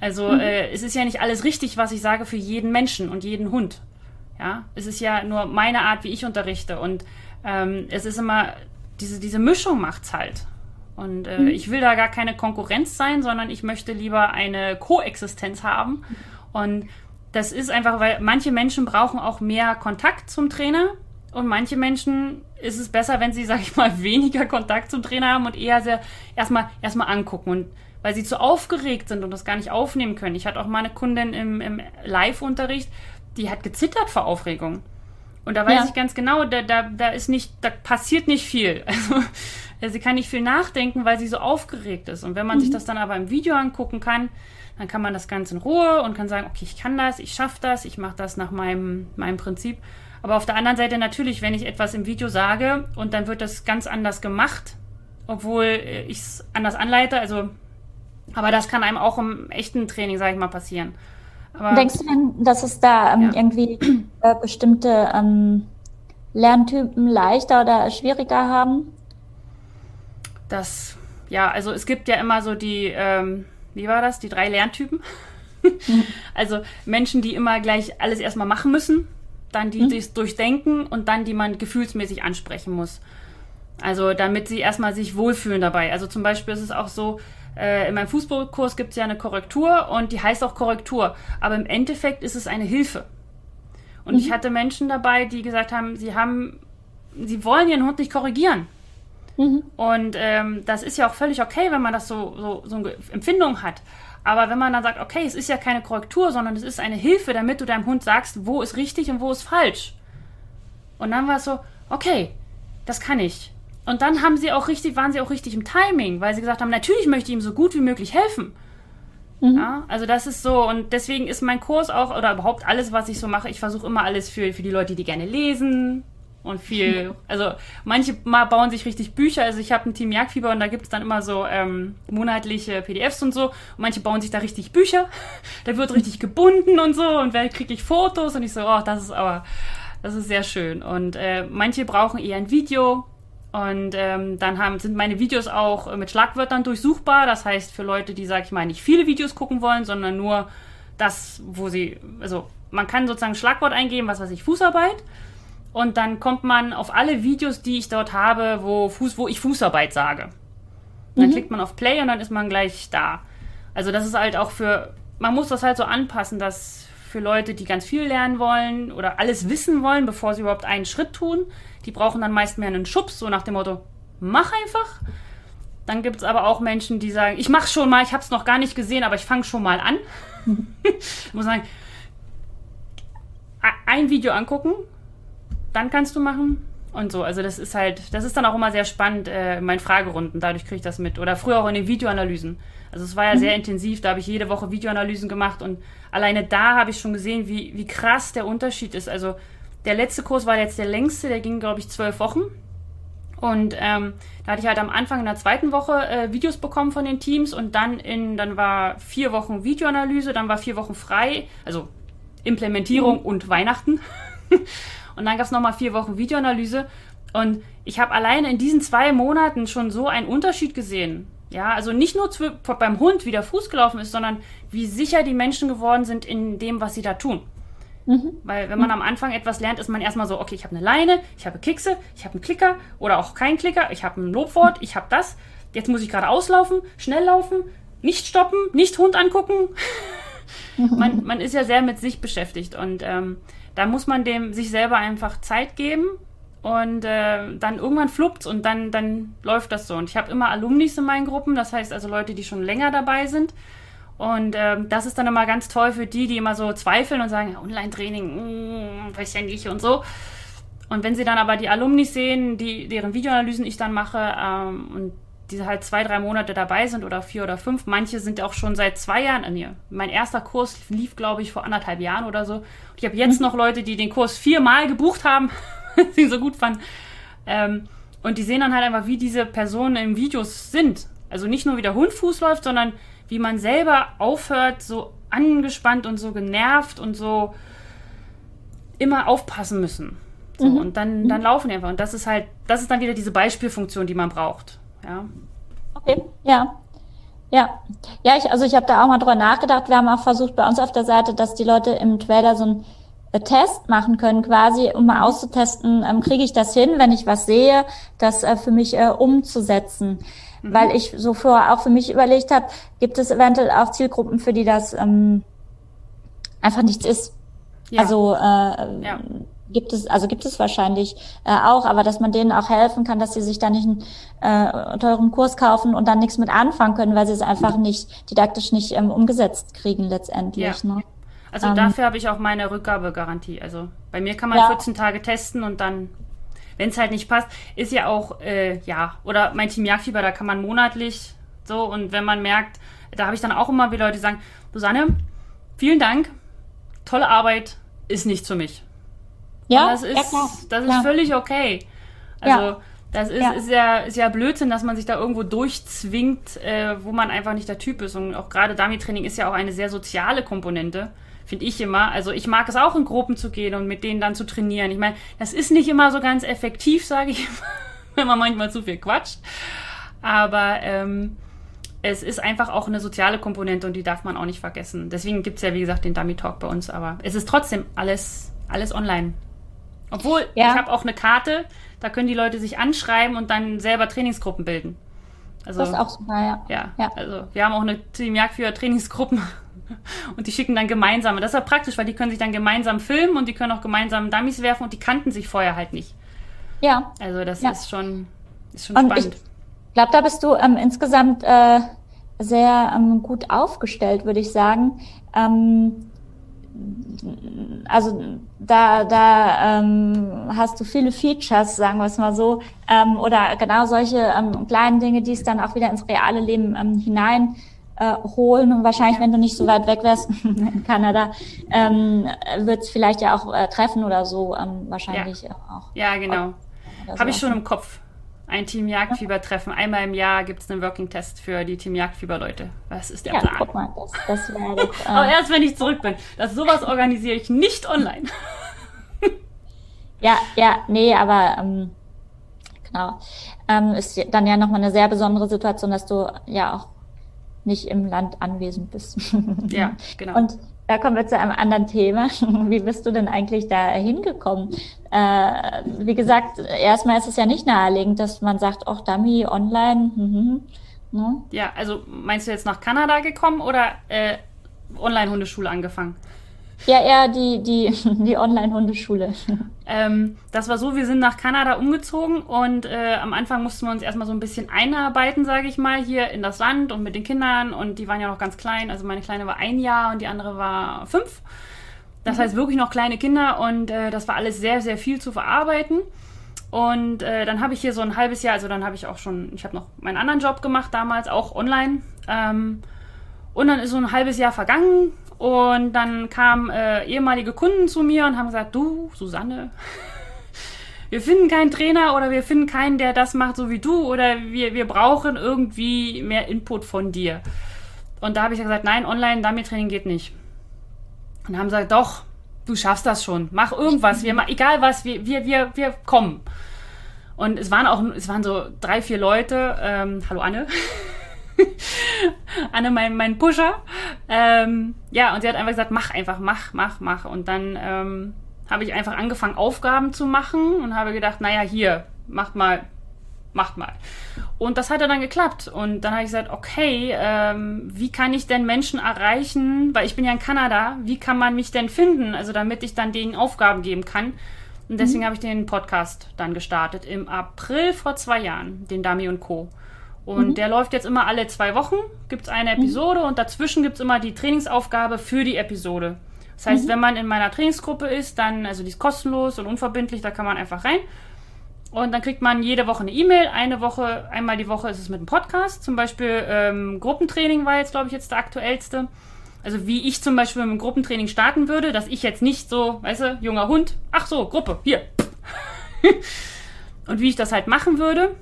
Also mhm. äh, es ist ja nicht alles richtig, was ich sage für jeden Menschen und jeden Hund. Ja, es ist ja nur meine Art, wie ich unterrichte und ähm, es ist immer diese diese Mischung macht's halt. Und äh, mhm. ich will da gar keine Konkurrenz sein, sondern ich möchte lieber eine Koexistenz haben. Und das ist einfach, weil manche Menschen brauchen auch mehr Kontakt zum Trainer und manche Menschen ist es besser, wenn sie, sag ich mal, weniger Kontakt zum Trainer haben und eher sehr erstmal erstmal angucken und weil sie zu aufgeregt sind und das gar nicht aufnehmen können. Ich hatte auch mal eine Kundin im, im Live-Unterricht, die hat gezittert vor Aufregung. Und da weiß ja. ich ganz genau, da, da, da ist nicht, da passiert nicht viel. Also sie kann nicht viel nachdenken, weil sie so aufgeregt ist. Und wenn man mhm. sich das dann aber im Video angucken kann, dann kann man das Ganze in Ruhe und kann sagen, okay, ich kann das, ich schaffe das, ich mache das nach meinem, meinem Prinzip. Aber auf der anderen Seite natürlich, wenn ich etwas im Video sage und dann wird das ganz anders gemacht, obwohl äh, ich es anders anleite, also, aber das kann einem auch im echten Training, sage ich mal, passieren. Aber, Denkst du denn, dass es da ähm, ja. irgendwie äh, bestimmte ähm, Lerntypen leichter oder schwieriger haben? Das, ja, also es gibt ja immer so die, ähm, wie war das, die drei Lerntypen. also Menschen, die immer gleich alles erstmal machen müssen, dann die, mhm. es durchdenken und dann die man gefühlsmäßig ansprechen muss. Also damit sie erstmal sich wohlfühlen dabei. Also zum Beispiel ist es auch so, äh, in meinem Fußballkurs gibt es ja eine Korrektur und die heißt auch Korrektur. Aber im Endeffekt ist es eine Hilfe. Und mhm. ich hatte Menschen dabei, die gesagt haben, sie haben, sie wollen ihren Hund nicht korrigieren. Mhm. Und ähm, das ist ja auch völlig okay, wenn man das so, so, so eine Empfindung hat. Aber wenn man dann sagt, okay, es ist ja keine Korrektur, sondern es ist eine Hilfe, damit du deinem Hund sagst, wo ist richtig und wo ist falsch. Und dann war es so, okay, das kann ich. Und dann haben sie auch richtig, waren sie auch richtig im Timing, weil sie gesagt haben, natürlich möchte ich ihm so gut wie möglich helfen. Mhm. Ja, also das ist so und deswegen ist mein Kurs auch oder überhaupt alles, was ich so mache, ich versuche immer alles für, für die Leute, die gerne lesen, und viel, also manche mal bauen sich richtig Bücher, also ich habe ein Team Jagdfieber und da gibt es dann immer so ähm, monatliche PDFs und so. Und manche bauen sich da richtig Bücher, da wird richtig gebunden und so und wer kriege ich Fotos? Und ich so, oh, das ist aber, das ist sehr schön. Und äh, manche brauchen eher ein Video. Und ähm, dann haben, sind meine Videos auch mit Schlagwörtern durchsuchbar, das heißt für Leute, die, sag ich mal, nicht viele Videos gucken wollen, sondern nur das, wo sie, also man kann sozusagen ein Schlagwort eingeben, was weiß ich, Fußarbeit und dann kommt man auf alle Videos, die ich dort habe, wo, Fuß, wo ich Fußarbeit sage. Und dann mhm. klickt man auf Play und dann ist man gleich da. Also das ist halt auch für, man muss das halt so anpassen, dass für Leute, die ganz viel lernen wollen oder alles wissen wollen, bevor sie überhaupt einen Schritt tun, die brauchen dann meist mehr einen Schubs, so nach dem Motto, mach einfach. Dann gibt es aber auch Menschen, die sagen, ich mach schon mal, ich habe es noch gar nicht gesehen, aber ich fange schon mal an. ich muss sagen, ein Video angucken, dann kannst du machen. Und so, also das ist halt, das ist dann auch immer sehr spannend äh, in meinen Fragerunden, dadurch kriege ich das mit. Oder früher auch in den Videoanalysen. Also es war ja mhm. sehr intensiv, da habe ich jede Woche Videoanalysen gemacht und alleine da habe ich schon gesehen, wie, wie krass der Unterschied ist. Also der letzte Kurs war jetzt der längste, der ging, glaube ich, zwölf Wochen. Und ähm, da hatte ich halt am Anfang in der zweiten Woche äh, Videos bekommen von den Teams und dann in, dann war vier Wochen Videoanalyse, dann war vier Wochen frei, also Implementierung mhm. und Weihnachten. und dann gab es nochmal vier Wochen Videoanalyse. Und ich habe alleine in diesen zwei Monaten schon so einen Unterschied gesehen. Ja, also nicht nur zu, beim Hund, wie der Fuß gelaufen ist, sondern wie sicher die Menschen geworden sind in dem, was sie da tun. Mhm. Weil wenn man mhm. am Anfang etwas lernt, ist man erstmal so, okay, ich habe eine Leine, ich habe Kekse, ich habe einen Klicker oder auch keinen Klicker, ich habe ein Lobwort, ich habe das. Jetzt muss ich gerade auslaufen, schnell laufen, nicht stoppen, nicht Hund angucken. man, man ist ja sehr mit sich beschäftigt und ähm, da muss man dem sich selber einfach Zeit geben und äh, dann irgendwann fluppt und dann, dann läuft das so. Und ich habe immer Alumnis in meinen Gruppen, das heißt also Leute, die schon länger dabei sind. Und ähm, das ist dann immer ganz toll für die, die immer so zweifeln und sagen, Online-Training, mm, weiß ja nicht und so. Und wenn sie dann aber die Alumni sehen, die, deren Videoanalysen ich dann mache ähm, und die halt zwei, drei Monate dabei sind oder vier oder fünf, manche sind auch schon seit zwei Jahren an ihr. Mein erster Kurs lief, glaube ich, vor anderthalb Jahren oder so. Und ich habe jetzt mhm. noch Leute, die den Kurs viermal gebucht haben, sie so gut fanden. Ähm, und die sehen dann halt einfach, wie diese Personen in Videos sind. Also nicht nur wie der Hund Fuß läuft, sondern wie man selber aufhört, so angespannt und so genervt und so immer aufpassen müssen. So, mhm. Und dann, dann mhm. laufen die einfach. Und das ist halt, das ist dann wieder diese Beispielfunktion, die man braucht. Ja. Okay, ja. Ja, ja, ich, also ich habe da auch mal drüber nachgedacht. Wir haben auch versucht bei uns auf der Seite, dass die Leute im Trailer so ein äh, Test machen können, quasi, um mal auszutesten, ähm, kriege ich das hin, wenn ich was sehe, das äh, für mich äh, umzusetzen. Mhm. Weil ich so vorher auch für mich überlegt habe, gibt es eventuell auch Zielgruppen, für die das ähm, einfach nichts ist. Ja. Also äh, ja. Gibt es, also gibt es wahrscheinlich äh, auch, aber dass man denen auch helfen kann, dass sie sich da nicht einen äh, teuren Kurs kaufen und dann nichts mit anfangen können, weil sie es einfach nicht didaktisch nicht ähm, umgesetzt kriegen letztendlich. Ja. Ne? Also ähm, dafür habe ich auch meine Rückgabegarantie. Also bei mir kann man ja. 14 Tage testen und dann wenn es halt nicht passt, ist ja auch, äh, ja, oder mein Team Jagdfieber, da kann man monatlich so und wenn man merkt, da habe ich dann auch immer wieder Leute, die sagen, Susanne, vielen Dank, tolle Arbeit, ist nichts für mich. Ja, und das ist, ja, klar, das ist völlig okay. Also, ja. das ist ja. ist, ja, ist ja Blödsinn, dass man sich da irgendwo durchzwingt, äh, wo man einfach nicht der Typ ist. Und auch gerade Dummy-Training ist ja auch eine sehr soziale Komponente finde ich immer. Also ich mag es auch in Gruppen zu gehen und mit denen dann zu trainieren. Ich meine, das ist nicht immer so ganz effektiv, sage ich, wenn man manchmal zu viel quatscht. Aber ähm, es ist einfach auch eine soziale Komponente und die darf man auch nicht vergessen. Deswegen gibt es ja, wie gesagt, den Dummy Talk bei uns, aber es ist trotzdem alles, alles online. Obwohl, ja. ich habe auch eine Karte, da können die Leute sich anschreiben und dann selber Trainingsgruppen bilden. Also, das ist auch super, ja. ja. Ja, also wir haben auch eine Team Jagdführer Trainingsgruppen und die schicken dann gemeinsam. das ist ja praktisch, weil die können sich dann gemeinsam filmen und die können auch gemeinsam Dummies werfen und die kannten sich vorher halt nicht. Ja. Also das ja. ist schon, ist schon spannend. Ich glaube, da bist du ähm, insgesamt äh, sehr ähm, gut aufgestellt, würde ich sagen. Ähm, also da, da ähm, hast du viele Features, sagen wir es mal so, ähm, oder genau solche ähm, kleinen Dinge, die es dann auch wieder ins reale Leben ähm, hinein äh, holen und wahrscheinlich, wenn du nicht so weit weg wärst in Kanada, ähm, wird es vielleicht ja auch äh, treffen oder so ähm, wahrscheinlich ja. auch. Ja, genau. Habe ich schon im Kopf. Ein Team Jagdfieber-Treffen. Einmal im Jahr gibt es einen Working-Test für die Team Jagdfieber-Leute. Was ist der ja, Plan? Guck mal, das, das wäre das, äh Aber erst wenn ich zurück bin. Das sowas organisiere ich nicht online. ja, ja, nee, aber ähm, genau. Ähm, ist dann ja nochmal eine sehr besondere Situation, dass du ja auch nicht im Land anwesend bist. Ja, genau. Und da kommen wir zu einem anderen Thema. Wie bist du denn eigentlich da hingekommen? Äh, wie gesagt, erstmal ist es ja nicht naheliegend, dass man sagt, ach, Dummy, online. Mhm. Ne? Ja, also meinst du jetzt nach Kanada gekommen oder äh, Online-Hundeschule angefangen? Ja, eher die, die, die Online-Hundeschule. Ähm, das war so, wir sind nach Kanada umgezogen und äh, am Anfang mussten wir uns erstmal so ein bisschen einarbeiten, sage ich mal, hier in das Land und mit den Kindern und die waren ja noch ganz klein. Also meine Kleine war ein Jahr und die andere war fünf. Das mhm. heißt wirklich noch kleine Kinder und äh, das war alles sehr, sehr viel zu verarbeiten. Und äh, dann habe ich hier so ein halbes Jahr, also dann habe ich auch schon, ich habe noch meinen anderen Job gemacht damals, auch online. Ähm, und dann ist so ein halbes Jahr vergangen und dann kamen äh, ehemalige Kunden zu mir und haben gesagt, du, Susanne, wir finden keinen Trainer oder wir finden keinen, der das macht so wie du oder wir, wir brauchen irgendwie mehr Input von dir. Und da habe ich gesagt, nein, Online-Dummy-Training geht nicht. Und haben gesagt, doch, du schaffst das schon. Mach irgendwas. Wir, egal was, wir, wir, wir, wir kommen. Und es waren auch, es waren so drei, vier Leute. Ähm, hallo Anne. Anne, mein, mein Pusher. Ähm, ja, und sie hat einfach gesagt, mach einfach, mach, mach, mach. Und dann ähm, habe ich einfach angefangen, Aufgaben zu machen und habe gedacht, naja, hier, macht mal, macht mal. Und das hat dann geklappt. Und dann habe ich gesagt, okay, ähm, wie kann ich denn Menschen erreichen, weil ich bin ja in Kanada, wie kann man mich denn finden, also damit ich dann denen Aufgaben geben kann. Und deswegen mhm. habe ich den Podcast dann gestartet im April vor zwei Jahren, den Dami und Co. Und mhm. der läuft jetzt immer alle zwei Wochen, gibt es eine mhm. Episode mhm. und dazwischen gibt es immer die Trainingsaufgabe für die Episode. Das heißt, mhm. wenn man in meiner Trainingsgruppe ist, dann, also die ist kostenlos und unverbindlich, da kann man einfach rein. Und dann kriegt man jede Woche eine E-Mail. Eine Woche, einmal die Woche ist es mit einem Podcast. Zum Beispiel ähm, Gruppentraining war jetzt, glaube ich, jetzt der aktuellste. Also wie ich zum Beispiel mit einem Gruppentraining starten würde, dass ich jetzt nicht so, weißt du, junger Hund, ach so, Gruppe, hier. und wie ich das halt machen würde.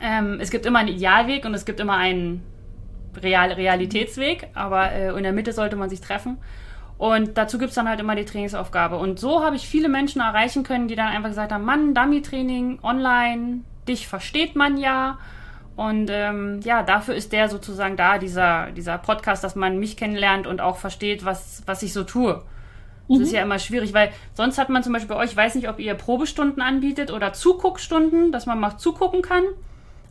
Ähm, es gibt immer einen Idealweg und es gibt immer einen Real Realitätsweg, aber äh, in der Mitte sollte man sich treffen. Und dazu gibt es dann halt immer die Trainingsaufgabe. Und so habe ich viele Menschen erreichen können, die dann einfach gesagt haben, Mann, Dummy-Training, online, dich versteht man ja. Und ähm, ja, dafür ist der sozusagen da, dieser, dieser Podcast, dass man mich kennenlernt und auch versteht, was, was ich so tue. Das mhm. ist ja immer schwierig, weil sonst hat man zum Beispiel bei euch, ich weiß nicht, ob ihr Probestunden anbietet oder Zuguckstunden, dass man mal zugucken kann,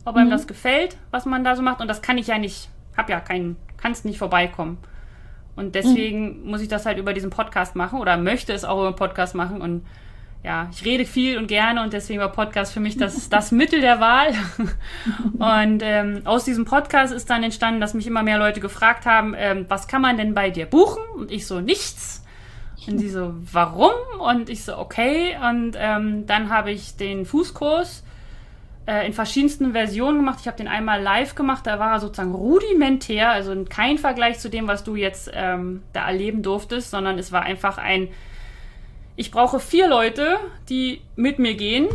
ob mhm. einem das gefällt, was man da so macht. Und das kann ich ja nicht, hab ja keinen, kann es nicht vorbeikommen. Und deswegen mhm. muss ich das halt über diesen Podcast machen oder möchte es auch über den Podcast machen. Und ja, ich rede viel und gerne und deswegen war Podcast für mich das, das Mittel der Wahl. Und ähm, aus diesem Podcast ist dann entstanden, dass mich immer mehr Leute gefragt haben, ähm, was kann man denn bei dir buchen? Und ich so, nichts. Und sie so, warum? Und ich so, okay. Und ähm, dann habe ich den Fußkurs äh, in verschiedensten Versionen gemacht. Ich habe den einmal live gemacht, da war er sozusagen rudimentär, also kein Vergleich zu dem, was du jetzt ähm, da erleben durftest, sondern es war einfach ein, ich brauche vier Leute, die mit mir gehen.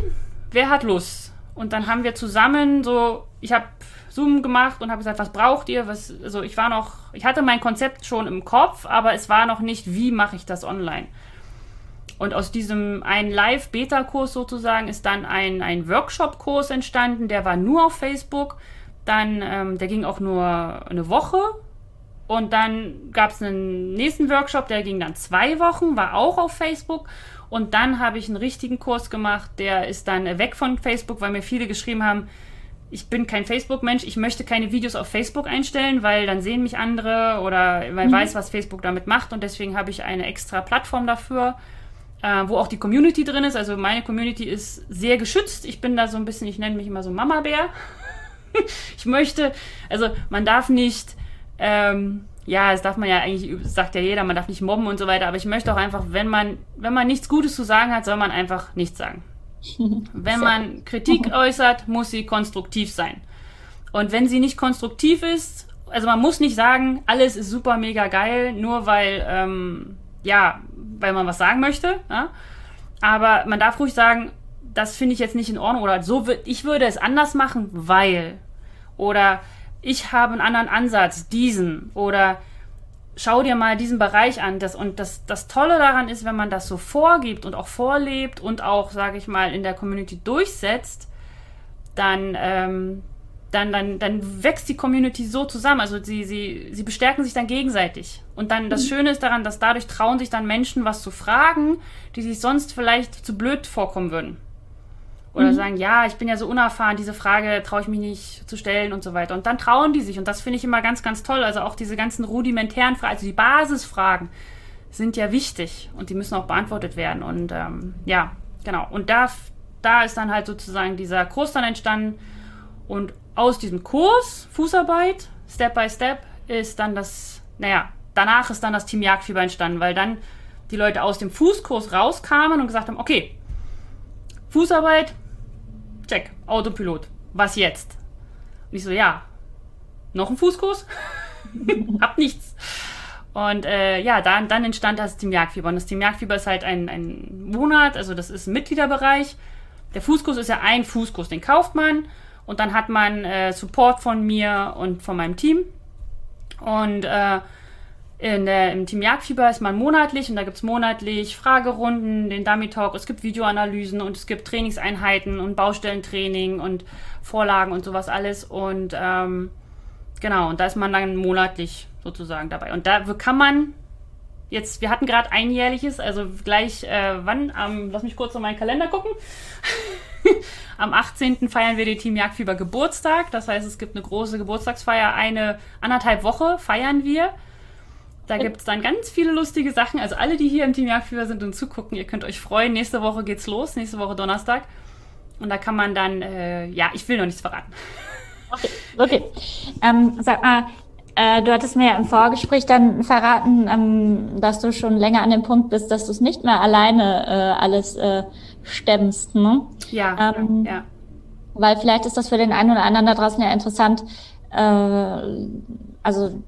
Wer hat Lust? Und dann haben wir zusammen so, ich habe Zoom gemacht und habe gesagt, was braucht ihr? Was, also ich war noch, ich hatte mein Konzept schon im Kopf, aber es war noch nicht, wie mache ich das online? Und aus diesem einen Live-Beta-Kurs sozusagen ist dann ein, ein Workshop-Kurs entstanden, der war nur auf Facebook. Dann, ähm, der ging auch nur eine Woche. Und dann gab es einen nächsten Workshop, der ging dann zwei Wochen, war auch auf Facebook. Und dann habe ich einen richtigen Kurs gemacht, der ist dann weg von Facebook, weil mir viele geschrieben haben, ich bin kein Facebook-Mensch, ich möchte keine Videos auf Facebook einstellen, weil dann sehen mich andere oder man mhm. weiß, was Facebook damit macht. Und deswegen habe ich eine extra Plattform dafür äh, wo auch die Community drin ist. Also meine Community ist sehr geschützt. Ich bin da so ein bisschen, ich nenne mich immer so Mama-Bär. ich möchte, also man darf nicht, ähm, ja, das darf man ja eigentlich, sagt ja jeder, man darf nicht mobben und so weiter, aber ich möchte auch einfach, wenn man, wenn man nichts Gutes zu sagen hat, soll man einfach nichts sagen. Wenn man Kritik äußert, muss sie konstruktiv sein. Und wenn sie nicht konstruktiv ist, also man muss nicht sagen, alles ist super mega geil, nur weil ähm, ja, weil man was sagen möchte. Ja? Aber man darf ruhig sagen, das finde ich jetzt nicht in Ordnung oder so ich würde es anders machen, weil oder ich habe einen anderen Ansatz, diesen oder schau dir mal diesen Bereich an. Das, und das, das Tolle daran ist, wenn man das so vorgibt und auch vorlebt und auch, sage ich mal, in der Community durchsetzt, dann, ähm, dann, dann, dann wächst die Community so zusammen. Also sie, sie, sie bestärken sich dann gegenseitig. Und dann das mhm. Schöne ist daran, dass dadurch trauen sich dann Menschen was zu fragen, die sich sonst vielleicht zu blöd vorkommen würden. Oder mhm. sagen, ja, ich bin ja so unerfahren, diese Frage traue ich mich nicht zu stellen und so weiter. Und dann trauen die sich. Und das finde ich immer ganz, ganz toll. Also auch diese ganzen rudimentären Fragen, also die Basisfragen sind ja wichtig und die müssen auch beantwortet werden. Und ähm, ja, genau. Und da, da ist dann halt sozusagen dieser Kurs dann entstanden. Und aus diesem Kurs Fußarbeit, Step by Step, ist dann das, naja, danach ist dann das Team Jagdfieber entstanden, weil dann die Leute aus dem Fußkurs rauskamen und gesagt haben, okay, Fußarbeit, check, Autopilot, was jetzt? Und ich so, ja, noch ein Fußkurs? Hab nichts. Und äh, ja, dann, dann entstand das Team Jagdfieber. Und das Team Jagdfieber ist halt ein, ein Monat, also das ist ein Mitgliederbereich. der Fußkurs ist ja ein Fußkurs, den kauft man und dann hat man äh, Support von mir und von meinem Team. Und äh, in der, im Team Jagdfieber ist man monatlich und da gibt es monatlich Fragerunden, den Dummy Talk, es gibt Videoanalysen und es gibt Trainingseinheiten und Baustellentraining und Vorlagen und sowas alles. Und ähm, genau, und da ist man dann monatlich sozusagen dabei. Und da kann man jetzt, wir hatten gerade einjährliches, also gleich, äh, wann? Ähm, lass mich kurz auf meinen Kalender gucken. Am 18. feiern wir den Team Jagdfieber Geburtstag. Das heißt, es gibt eine große Geburtstagsfeier. Eine anderthalb Woche feiern wir. Da gibt es dann ganz viele lustige Sachen. Also alle, die hier im Team Jagdfieber sind und zugucken, ihr könnt euch freuen. Nächste Woche geht's los, nächste Woche Donnerstag. Und da kann man dann, äh, ja, ich will noch nichts verraten. Okay, okay. Ähm, sag mal, äh, du hattest mir ja im Vorgespräch dann verraten, ähm, dass du schon länger an dem Punkt bist, dass du es nicht mehr alleine äh, alles äh, stemmst, ne? Ja, ähm, ja. Weil vielleicht ist das für den einen oder anderen da draußen ja interessant, äh, also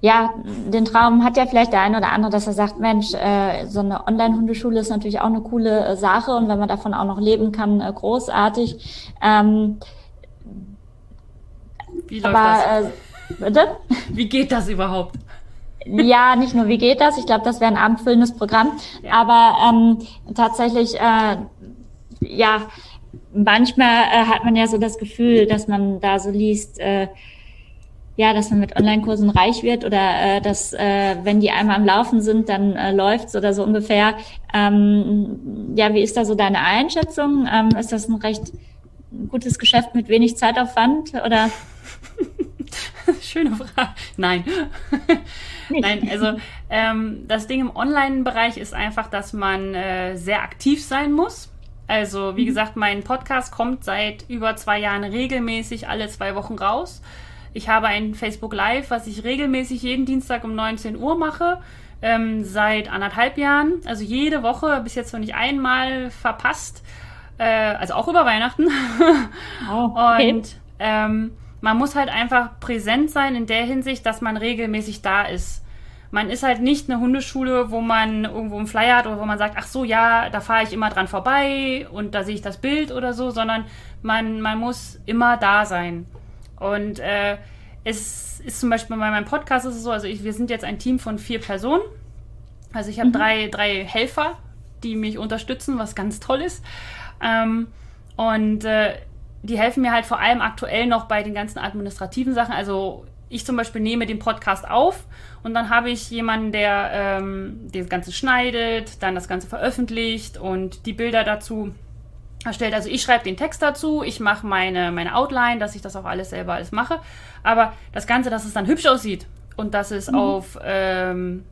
ja, den Traum hat ja vielleicht der eine oder andere, dass er sagt, Mensch, äh, so eine Online-Hundeschule ist natürlich auch eine coole äh, Sache und wenn man davon auch noch leben kann, äh, großartig. Ähm, Wie läuft aber, das? Äh, bitte? Wie geht das überhaupt? Ja, nicht nur wie geht das, ich glaube, das wäre ein abendfüllendes Programm, ja. aber ähm, tatsächlich, äh, ja, manchmal äh, hat man ja so das Gefühl, dass man da so liest, äh, ja, dass man mit Online-Kursen reich wird oder äh, dass, äh, wenn die einmal am Laufen sind, dann äh, läuft's oder so ungefähr. Ähm, ja, wie ist da so deine Einschätzung? Ähm, ist das ein recht gutes Geschäft mit wenig Zeitaufwand oder? Schöne Frage. Nein. Nein, also ähm, das Ding im Online-Bereich ist einfach, dass man äh, sehr aktiv sein muss. Also, wie mhm. gesagt, mein Podcast kommt seit über zwei Jahren regelmäßig alle zwei Wochen raus. Ich habe ein Facebook Live, was ich regelmäßig jeden Dienstag um 19 Uhr mache. Ähm, seit anderthalb Jahren. Also jede Woche, bis jetzt noch nicht einmal verpasst. Äh, also auch über Weihnachten. Oh, okay. Und ähm, man muss halt einfach präsent sein in der Hinsicht, dass man regelmäßig da ist. Man ist halt nicht eine Hundeschule, wo man irgendwo einen Flyer hat oder wo man sagt, ach so, ja, da fahre ich immer dran vorbei und da sehe ich das Bild oder so, sondern man, man muss immer da sein. Und äh, es ist zum Beispiel bei meinem Podcast ist es so, also ich, wir sind jetzt ein Team von vier Personen. Also ich habe mhm. drei, drei Helfer, die mich unterstützen, was ganz toll ist. Ähm, und äh, die helfen mir halt vor allem aktuell noch bei den ganzen administrativen Sachen. Also ich zum Beispiel nehme den Podcast auf und dann habe ich jemanden, der ähm, das Ganze schneidet, dann das Ganze veröffentlicht und die Bilder dazu erstellt. Also ich schreibe den Text dazu, ich mache meine, meine Outline, dass ich das auch alles selber alles mache. Aber das Ganze, dass es dann hübsch aussieht und dass es mhm. auf, ähm,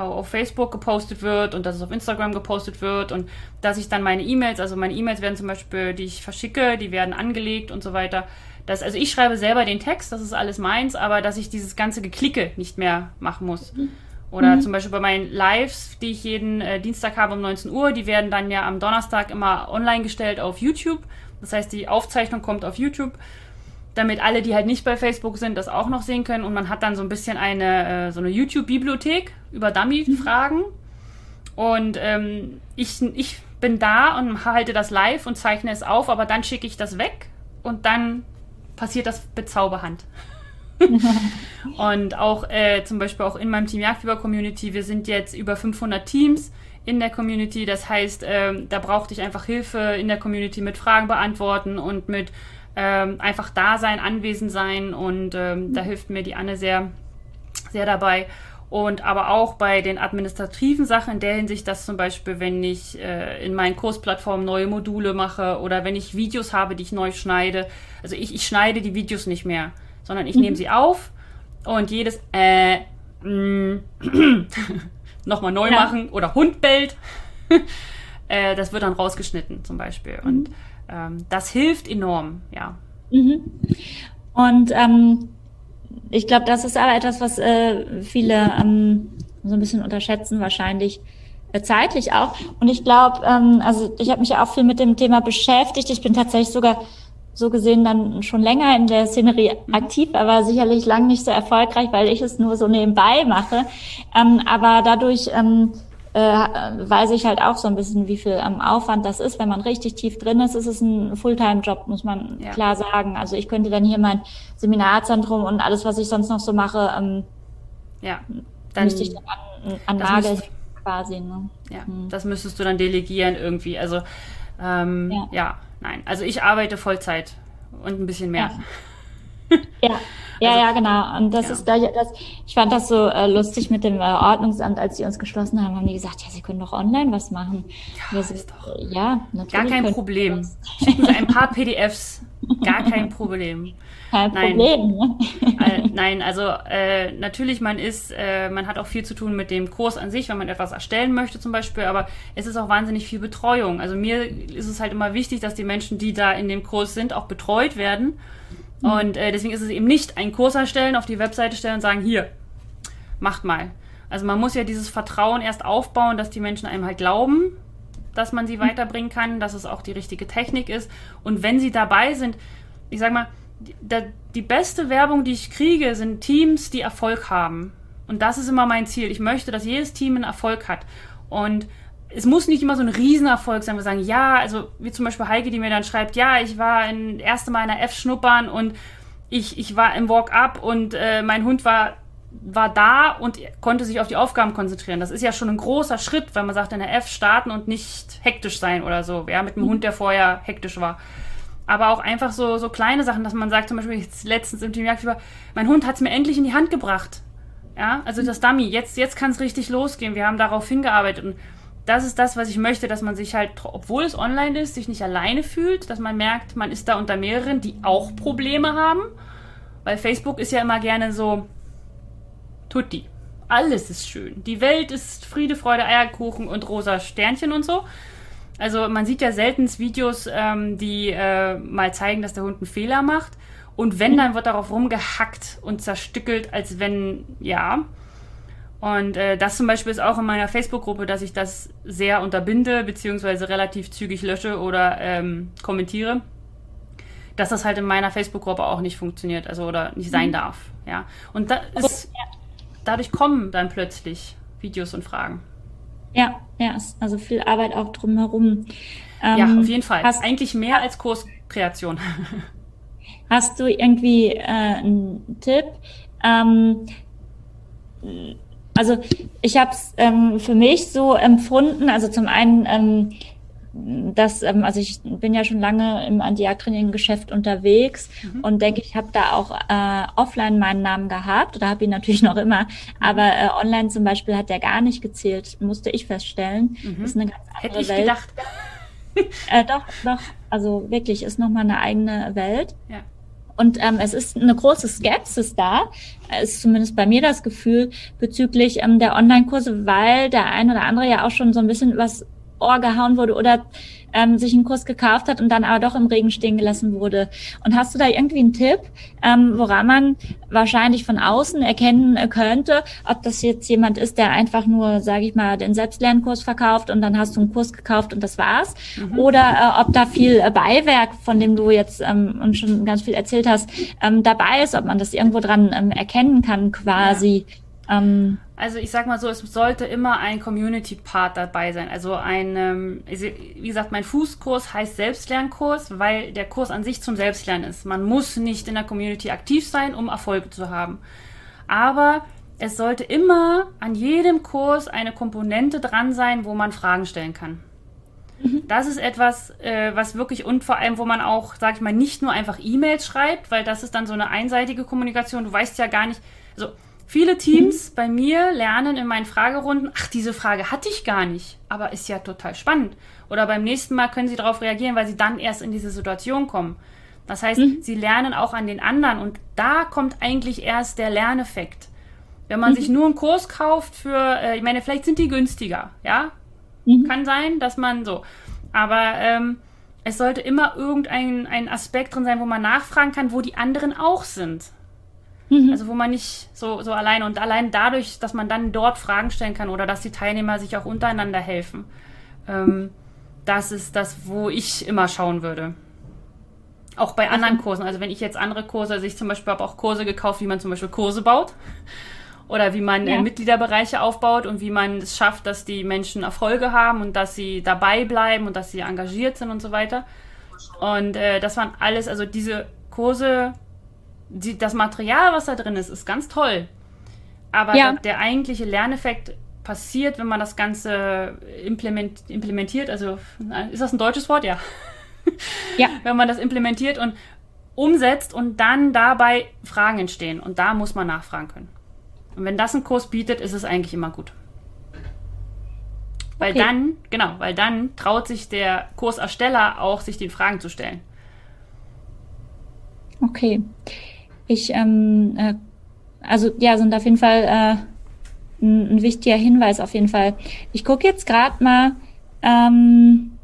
auf Facebook gepostet wird und dass es auf Instagram gepostet wird und dass ich dann meine E-Mails, also meine E-Mails werden zum Beispiel, die ich verschicke, die werden angelegt und so weiter. Das, also ich schreibe selber den Text, das ist alles meins, aber dass ich dieses ganze Geklicke nicht mehr machen muss. Mhm. Oder mhm. zum Beispiel bei meinen Lives, die ich jeden äh, Dienstag habe um 19 Uhr, die werden dann ja am Donnerstag immer online gestellt auf YouTube. Das heißt, die Aufzeichnung kommt auf YouTube, damit alle, die halt nicht bei Facebook sind, das auch noch sehen können. Und man hat dann so ein bisschen eine, äh, so eine YouTube-Bibliothek über Dummy-Fragen. Und ähm, ich, ich bin da und halte das live und zeichne es auf, aber dann schicke ich das weg und dann passiert das bezauberhand. und auch äh, zum Beispiel auch in meinem Team Jagdfieber Community, wir sind jetzt über 500 Teams in der Community. Das heißt, ähm, da brauchte ich einfach Hilfe in der Community mit Fragen beantworten und mit ähm, einfach da sein, anwesend sein. Und ähm, da hilft mir die Anne sehr, sehr dabei. Und aber auch bei den administrativen Sachen in der Hinsicht, dass zum Beispiel, wenn ich äh, in meinen Kursplattformen neue Module mache oder wenn ich Videos habe, die ich neu schneide. Also ich, ich schneide die Videos nicht mehr sondern ich mhm. nehme sie auf und jedes äh, mm, nochmal neu ja. machen oder Hund bellt, äh, das wird dann rausgeschnitten zum Beispiel. Mhm. Ähm, das hilft enorm, ja. Mhm. Und ähm, ich glaube, das ist aber etwas, was äh, viele ähm, so ein bisschen unterschätzen wahrscheinlich äh, zeitlich auch. Und ich glaube, ähm, also ich habe mich ja auch viel mit dem Thema beschäftigt. Ich bin tatsächlich sogar so gesehen dann schon länger in der Szenerie mhm. aktiv, aber sicherlich lang nicht so erfolgreich, weil ich es nur so nebenbei mache. Ähm, aber dadurch ähm, äh, weiß ich halt auch so ein bisschen, wie viel ähm, Aufwand das ist. Wenn man richtig tief drin ist, ist es ein Fulltime-Job, muss man ja. klar sagen. Also ich könnte dann hier mein Seminarzentrum und alles, was ich sonst noch so mache, ähm, ja, dann müsste ich dann an, an Nagel quasi. Ne? Ja, hm. das müsstest du dann delegieren irgendwie. Also ähm, ja. ja. nein. Also ich arbeite Vollzeit und ein bisschen mehr. Ja. Ja. Ja, also, ja, genau. Und das ja. ist da, das, ich fand das so äh, lustig mit dem äh, Ordnungsamt, als sie uns geschlossen haben, haben die gesagt, ja, sie können doch online was machen. Ja, so, ist doch. Äh, ja natürlich. Gar kein Problem. Schicken Sie ein paar PDFs. Gar kein Problem. Kein Problem. Nein, äh, nein also äh, natürlich, man ist, äh, man hat auch viel zu tun mit dem Kurs an sich, wenn man etwas erstellen möchte zum Beispiel, aber es ist auch wahnsinnig viel Betreuung. Also mir ist es halt immer wichtig, dass die Menschen, die da in dem Kurs sind, auch betreut werden Mhm. Und äh, deswegen ist es eben nicht ein Kurs erstellen, auf die Webseite stellen und sagen, hier, macht mal. Also man muss ja dieses Vertrauen erst aufbauen, dass die Menschen einem halt glauben, dass man sie mhm. weiterbringen kann, dass es auch die richtige Technik ist. Und wenn sie dabei sind, ich sag mal, die, die beste Werbung, die ich kriege, sind Teams, die Erfolg haben. Und das ist immer mein Ziel. Ich möchte, dass jedes Team einen Erfolg hat. Und es muss nicht immer so ein Riesenerfolg sein. Wir sagen, ja, also wie zum Beispiel Heike, die mir dann schreibt, ja, ich war ein erste Mal in der F schnuppern und ich, ich war im Walk-up und äh, mein Hund war, war da und konnte sich auf die Aufgaben konzentrieren. Das ist ja schon ein großer Schritt, weil man sagt, in der F starten und nicht hektisch sein oder so. Ja, mit einem Hund, der vorher hektisch war. Aber auch einfach so, so kleine Sachen, dass man sagt, zum Beispiel jetzt letztens im Team Jagdfieber, mein Hund hat es mir endlich in die Hand gebracht. Ja, also das Dummy, jetzt, jetzt kann es richtig losgehen. Wir haben darauf hingearbeitet und das ist das, was ich möchte, dass man sich halt, obwohl es online ist, sich nicht alleine fühlt, dass man merkt, man ist da unter mehreren, die auch Probleme haben. Weil Facebook ist ja immer gerne so, tutti. Alles ist schön. Die Welt ist Friede, Freude, Eierkuchen und rosa Sternchen und so. Also man sieht ja selten Videos, ähm, die äh, mal zeigen, dass der Hund einen Fehler macht. Und wenn, dann wird darauf rumgehackt und zerstückelt, als wenn, ja, und äh, das zum Beispiel ist auch in meiner Facebook-Gruppe, dass ich das sehr unterbinde, beziehungsweise relativ zügig lösche oder ähm, kommentiere. Dass das halt in meiner Facebook-Gruppe auch nicht funktioniert, also oder nicht sein mhm. darf. Ja. Und da ist, dadurch kommen dann plötzlich Videos und Fragen. Ja, ja, also viel Arbeit auch drumherum. Ähm, ja, auf jeden Fall. Hast, Eigentlich mehr als Kurskreation. Hast du irgendwie äh, einen Tipp? Ähm, also ich habe es ähm, für mich so empfunden, also zum einen, ähm, dass, ähm, also ich bin ja schon lange im Anti-Training-Geschäft unterwegs mhm. und denke, ich habe da auch äh, offline meinen Namen gehabt oder habe ihn natürlich noch immer, mhm. aber äh, online zum Beispiel hat der gar nicht gezählt, musste ich feststellen. Mhm. ist eine ganz andere Hätte ich Welt. gedacht. äh, doch, doch, also wirklich, ist nochmal eine eigene Welt. Ja. Und ähm, es ist eine große Skepsis da, ist zumindest bei mir das Gefühl bezüglich ähm, der Online-Kurse, weil der ein oder andere ja auch schon so ein bisschen was Ohr gehauen wurde oder ähm, sich einen Kurs gekauft hat und dann aber doch im Regen stehen gelassen wurde. Und hast du da irgendwie einen Tipp, ähm, woran man wahrscheinlich von außen erkennen könnte, ob das jetzt jemand ist, der einfach nur, sage ich mal, den Selbstlernkurs verkauft und dann hast du einen Kurs gekauft und das war's, mhm. oder äh, ob da viel äh, Beiwerk, von dem du jetzt ähm, und schon ganz viel erzählt hast, ähm, dabei ist, ob man das irgendwo dran ähm, erkennen kann, quasi. Ja. Ähm, also ich sag mal so, es sollte immer ein Community-Part dabei sein. Also ein, ähm, wie gesagt, mein Fußkurs heißt Selbstlernkurs, weil der Kurs an sich zum Selbstlernen ist. Man muss nicht in der Community aktiv sein, um Erfolge zu haben. Aber es sollte immer an jedem Kurs eine Komponente dran sein, wo man Fragen stellen kann. Mhm. Das ist etwas, äh, was wirklich und vor allem, wo man auch, sag ich mal, nicht nur einfach E-Mails schreibt, weil das ist dann so eine einseitige Kommunikation. Du weißt ja gar nicht, also Viele Teams bei mir lernen in meinen Fragerunden, ach, diese Frage hatte ich gar nicht, aber ist ja total spannend. Oder beim nächsten Mal können sie darauf reagieren, weil sie dann erst in diese Situation kommen. Das heißt, mhm. sie lernen auch an den anderen und da kommt eigentlich erst der Lerneffekt. Wenn man mhm. sich nur einen Kurs kauft für, äh, ich meine, vielleicht sind die günstiger, ja? Mhm. Kann sein, dass man so. Aber ähm, es sollte immer irgendein ein Aspekt drin sein, wo man nachfragen kann, wo die anderen auch sind. Mhm. Also wo man nicht so, so alleine und allein dadurch, dass man dann dort Fragen stellen kann oder dass die Teilnehmer sich auch untereinander helfen. Ähm, das ist das, wo ich immer schauen würde. Auch bei anderen Kursen. Also wenn ich jetzt andere Kurse, also ich zum Beispiel habe auch Kurse gekauft, wie man zum Beispiel Kurse baut. oder wie man äh, ja. äh, Mitgliederbereiche aufbaut und wie man es schafft, dass die Menschen Erfolge haben und dass sie dabei bleiben und dass sie engagiert sind und so weiter. Und äh, das waren alles, also diese Kurse, die, das Material, was da drin ist, ist ganz toll. Aber ja. der, der eigentliche Lerneffekt passiert, wenn man das Ganze implement, implementiert. Also, ist das ein deutsches Wort? Ja. Ja. wenn man das implementiert und umsetzt und dann dabei Fragen entstehen. Und da muss man nachfragen können. Und wenn das ein Kurs bietet, ist es eigentlich immer gut. Weil okay. dann, genau, weil dann traut sich der Kursersteller auch, sich den Fragen zu stellen. Okay. Ich, ähm, äh, also ja, sind auf jeden Fall äh, ein, ein, wichtiger Hinweis auf jeden Fall. Ich gucke jetzt gerade mal, ähm,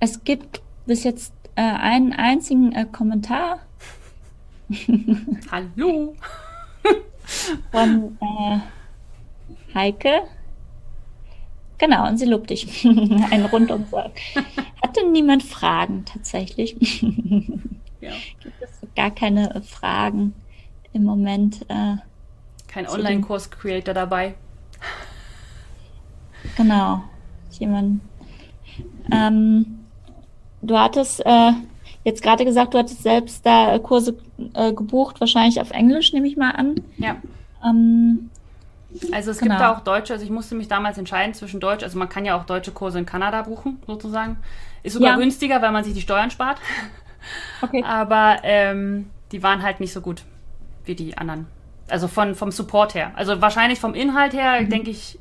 es gibt bis jetzt äh, einen einzigen äh, Kommentar. Hallo. Von äh, Heike. Genau, und sie lobt dich. Ein Rundumsorg. Hatte niemand Fragen tatsächlich? ja. Gibt es gar keine Fragen im Moment? Äh, Kein Online-Kurs-Creator dabei. Genau. Jemand. Ähm, du hattest äh, jetzt gerade gesagt, du hattest selbst da Kurse äh, gebucht, wahrscheinlich auf Englisch, nehme ich mal an. Ja. Ähm, also es genau. gibt da auch Deutsche, also ich musste mich damals entscheiden zwischen Deutsch, also man kann ja auch deutsche Kurse in Kanada buchen, sozusagen. Ist sogar ja. günstiger, weil man sich die Steuern spart. Okay. Aber ähm, die waren halt nicht so gut wie die anderen. Also von, vom Support her. Also wahrscheinlich vom Inhalt her, mhm. denke ich,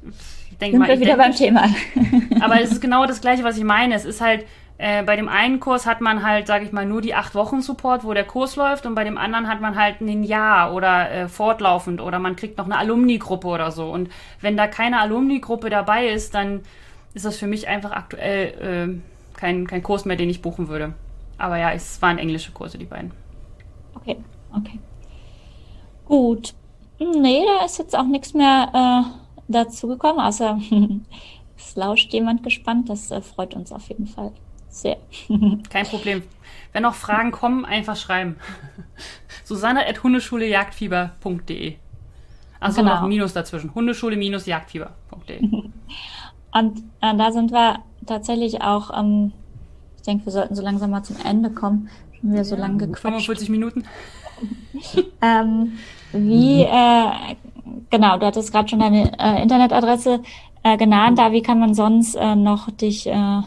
denke mal. Wir wieder beim Thema. aber es ist genau das Gleiche, was ich meine. Es ist halt, äh, bei dem einen Kurs hat man halt, sage ich mal, nur die acht Wochen Support, wo der Kurs läuft, und bei dem anderen hat man halt ein Jahr oder äh, fortlaufend oder man kriegt noch eine Alumni-Gruppe oder so. Und wenn da keine Alumni-Gruppe dabei ist, dann ist das für mich einfach aktuell äh, kein, kein Kurs mehr, den ich buchen würde. Aber ja, es waren englische Kurse, die beiden. Okay, okay. Gut. Nee, da ist jetzt auch nichts mehr äh, dazu gekommen, außer es lauscht jemand gespannt. Das äh, freut uns auf jeden Fall. Sehr. Kein Problem. Wenn noch Fragen kommen, einfach schreiben. Susanne at hundeschuleJagdfieber.de. Also genau. noch ein Minus dazwischen. Hundeschule-jagdfieber.de. Und äh, da sind wir tatsächlich auch, ähm, denke, wir sollten so langsam mal zum Ende kommen. Schon wieder so lange gequatscht. 45 Minuten. ähm, wie, äh, genau, du hattest gerade schon deine äh, Internetadresse äh, genannt. Da, wie kann man sonst äh, noch dich äh,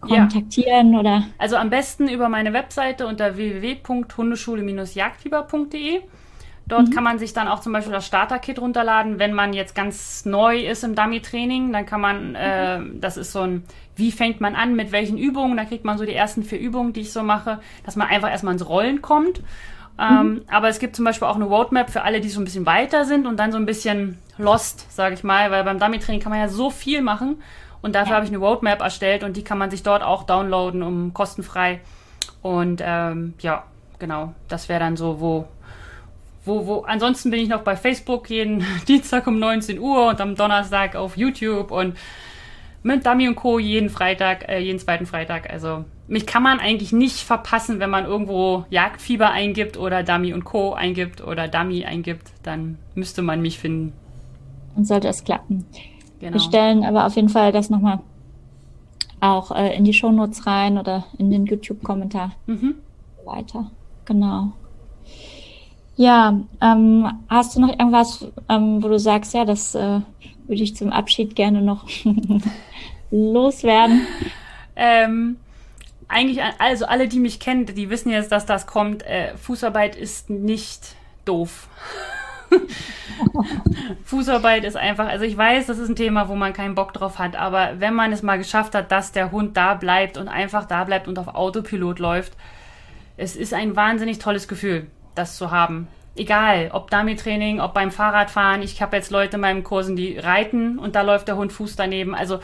kontaktieren ja. oder? Also am besten über meine Webseite unter www.hundeschule-jagdfieber.de. Dort mhm. kann man sich dann auch zum Beispiel das Starter-Kit runterladen, wenn man jetzt ganz neu ist im Dummy-Training. Dann kann man, äh, das ist so ein, wie fängt man an, mit welchen Übungen. Da kriegt man so die ersten vier Übungen, die ich so mache, dass man einfach erstmal ins Rollen kommt. Ähm, mhm. aber es gibt zum Beispiel auch eine Roadmap für alle, die so ein bisschen weiter sind und dann so ein bisschen lost, sage ich mal, weil beim Dummy-Training kann man ja so viel machen. Und dafür ja. habe ich eine Roadmap erstellt und die kann man sich dort auch downloaden, um kostenfrei. Und ähm, ja, genau, das wäre dann so, wo, wo, wo. Ansonsten bin ich noch bei Facebook jeden Dienstag um 19 Uhr und am Donnerstag auf YouTube und mit Dummy und Co. jeden Freitag, äh, jeden zweiten Freitag. Also mich kann man eigentlich nicht verpassen, wenn man irgendwo Jagdfieber eingibt oder Dummy und Co. eingibt oder Dummy eingibt, dann müsste man mich finden. Und sollte es klappen. Genau. Wir stellen aber auf jeden Fall das nochmal auch äh, in die Shownotes rein oder in den YouTube-Kommentar mhm. weiter. Genau. Ja, ähm, hast du noch irgendwas, ähm, wo du sagst, ja, das äh, würde ich zum Abschied gerne noch loswerden? Ähm, eigentlich, also alle, die mich kennen, die wissen jetzt, dass das kommt. Äh, Fußarbeit ist nicht doof. Fußarbeit ist einfach, also ich weiß, das ist ein Thema, wo man keinen Bock drauf hat, aber wenn man es mal geschafft hat, dass der Hund da bleibt und einfach da bleibt und auf Autopilot läuft, es ist ein wahnsinnig tolles Gefühl, das zu haben. Egal, ob Dummy-Training, ob beim Fahrradfahren. Ich habe jetzt Leute in meinen Kursen, die reiten und da läuft der Hund Fuß daneben. Also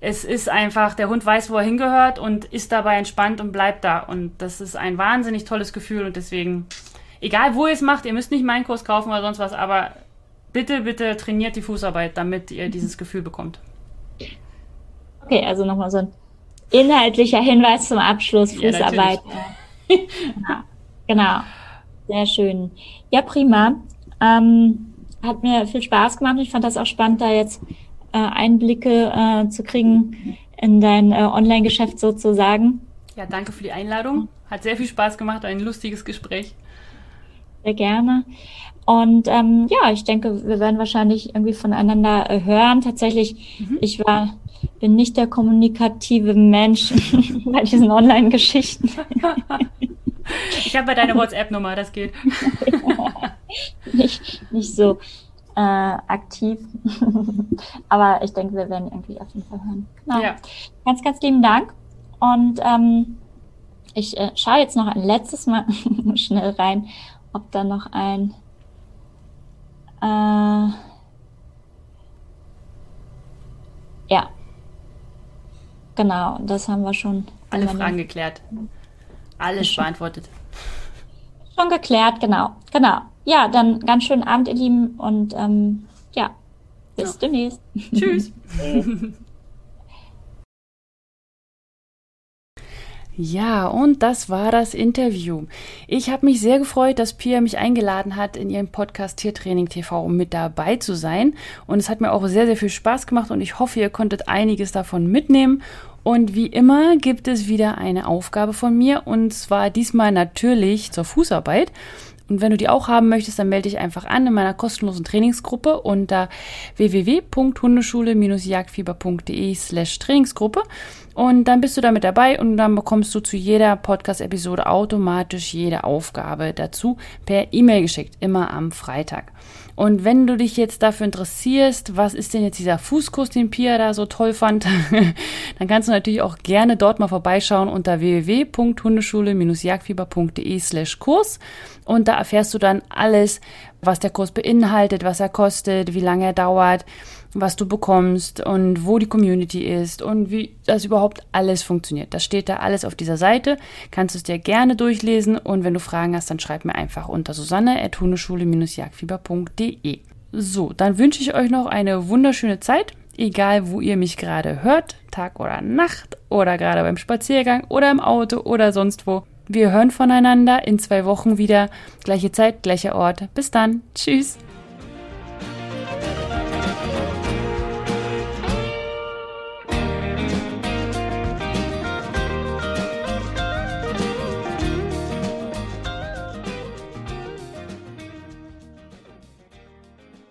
es ist einfach, der Hund weiß, wo er hingehört und ist dabei entspannt und bleibt da. Und das ist ein wahnsinnig tolles Gefühl und deswegen egal wo ihr es macht, ihr müsst nicht meinen Kurs kaufen oder sonst was, aber bitte, bitte trainiert die Fußarbeit, damit ihr dieses Gefühl bekommt. Okay, also nochmal so ein inhaltlicher Hinweis zum Abschluss, Fußarbeit. Ja, genau. genau. Sehr schön. Ja, prima. Ähm, hat mir viel Spaß gemacht. Ich fand das auch spannend, da jetzt äh, Einblicke äh, zu kriegen in dein äh, Online-Geschäft sozusagen. Ja, danke für die Einladung. Hat sehr viel Spaß gemacht, ein lustiges Gespräch. Sehr gerne. Und ähm, ja, ich denke, wir werden wahrscheinlich irgendwie voneinander äh, hören. Tatsächlich, mhm. ich war, bin nicht der kommunikative Mensch bei diesen Online-Geschichten. ich habe bei deiner WhatsApp-Nummer, das geht. nicht, nicht so äh, aktiv. Aber ich denke, wir werden irgendwie auf jeden Fall hören. Genau. Ja. Ganz, ganz lieben Dank. Und ähm, ich äh, schaue jetzt noch ein letztes Mal schnell rein, ob da noch ein äh, ja. Genau, das haben wir schon. Alle Fragen geklärt. Alles beantwortet. Schon geklärt, genau. Genau. Ja, dann ganz schönen Abend, ihr Lieben. Und ähm, ja, bis ja. demnächst. Tschüss. Ja, und das war das Interview. Ich habe mich sehr gefreut, dass Pia mich eingeladen hat, in ihrem Podcast Tiertraining TV mit dabei zu sein. Und es hat mir auch sehr, sehr viel Spaß gemacht und ich hoffe, ihr konntet einiges davon mitnehmen. Und wie immer gibt es wieder eine Aufgabe von mir und zwar diesmal natürlich zur Fußarbeit. Und wenn du die auch haben möchtest, dann melde dich einfach an in meiner kostenlosen Trainingsgruppe unter www.hundeschule-jagdfieber.de slash Trainingsgruppe. Und dann bist du damit dabei und dann bekommst du zu jeder Podcast-Episode automatisch jede Aufgabe dazu per E-Mail geschickt, immer am Freitag. Und wenn du dich jetzt dafür interessierst, was ist denn jetzt dieser Fußkurs, den Pia da so toll fand, dann kannst du natürlich auch gerne dort mal vorbeischauen unter www.hundeschule-jagdfieber.de slash Kurs. Und da erfährst du dann alles, was der Kurs beinhaltet, was er kostet, wie lange er dauert, was du bekommst und wo die Community ist und wie das überhaupt alles funktioniert. Das steht da alles auf dieser Seite. Kannst du es dir gerne durchlesen und wenn du Fragen hast, dann schreib mir einfach unter susanne.hundeschule-jagdfieber.de. So, dann wünsche ich euch noch eine wunderschöne Zeit, egal wo ihr mich gerade hört, Tag oder Nacht oder gerade beim Spaziergang oder im Auto oder sonst wo. Wir hören voneinander in zwei Wochen wieder. Gleiche Zeit, gleicher Ort. Bis dann. Tschüss.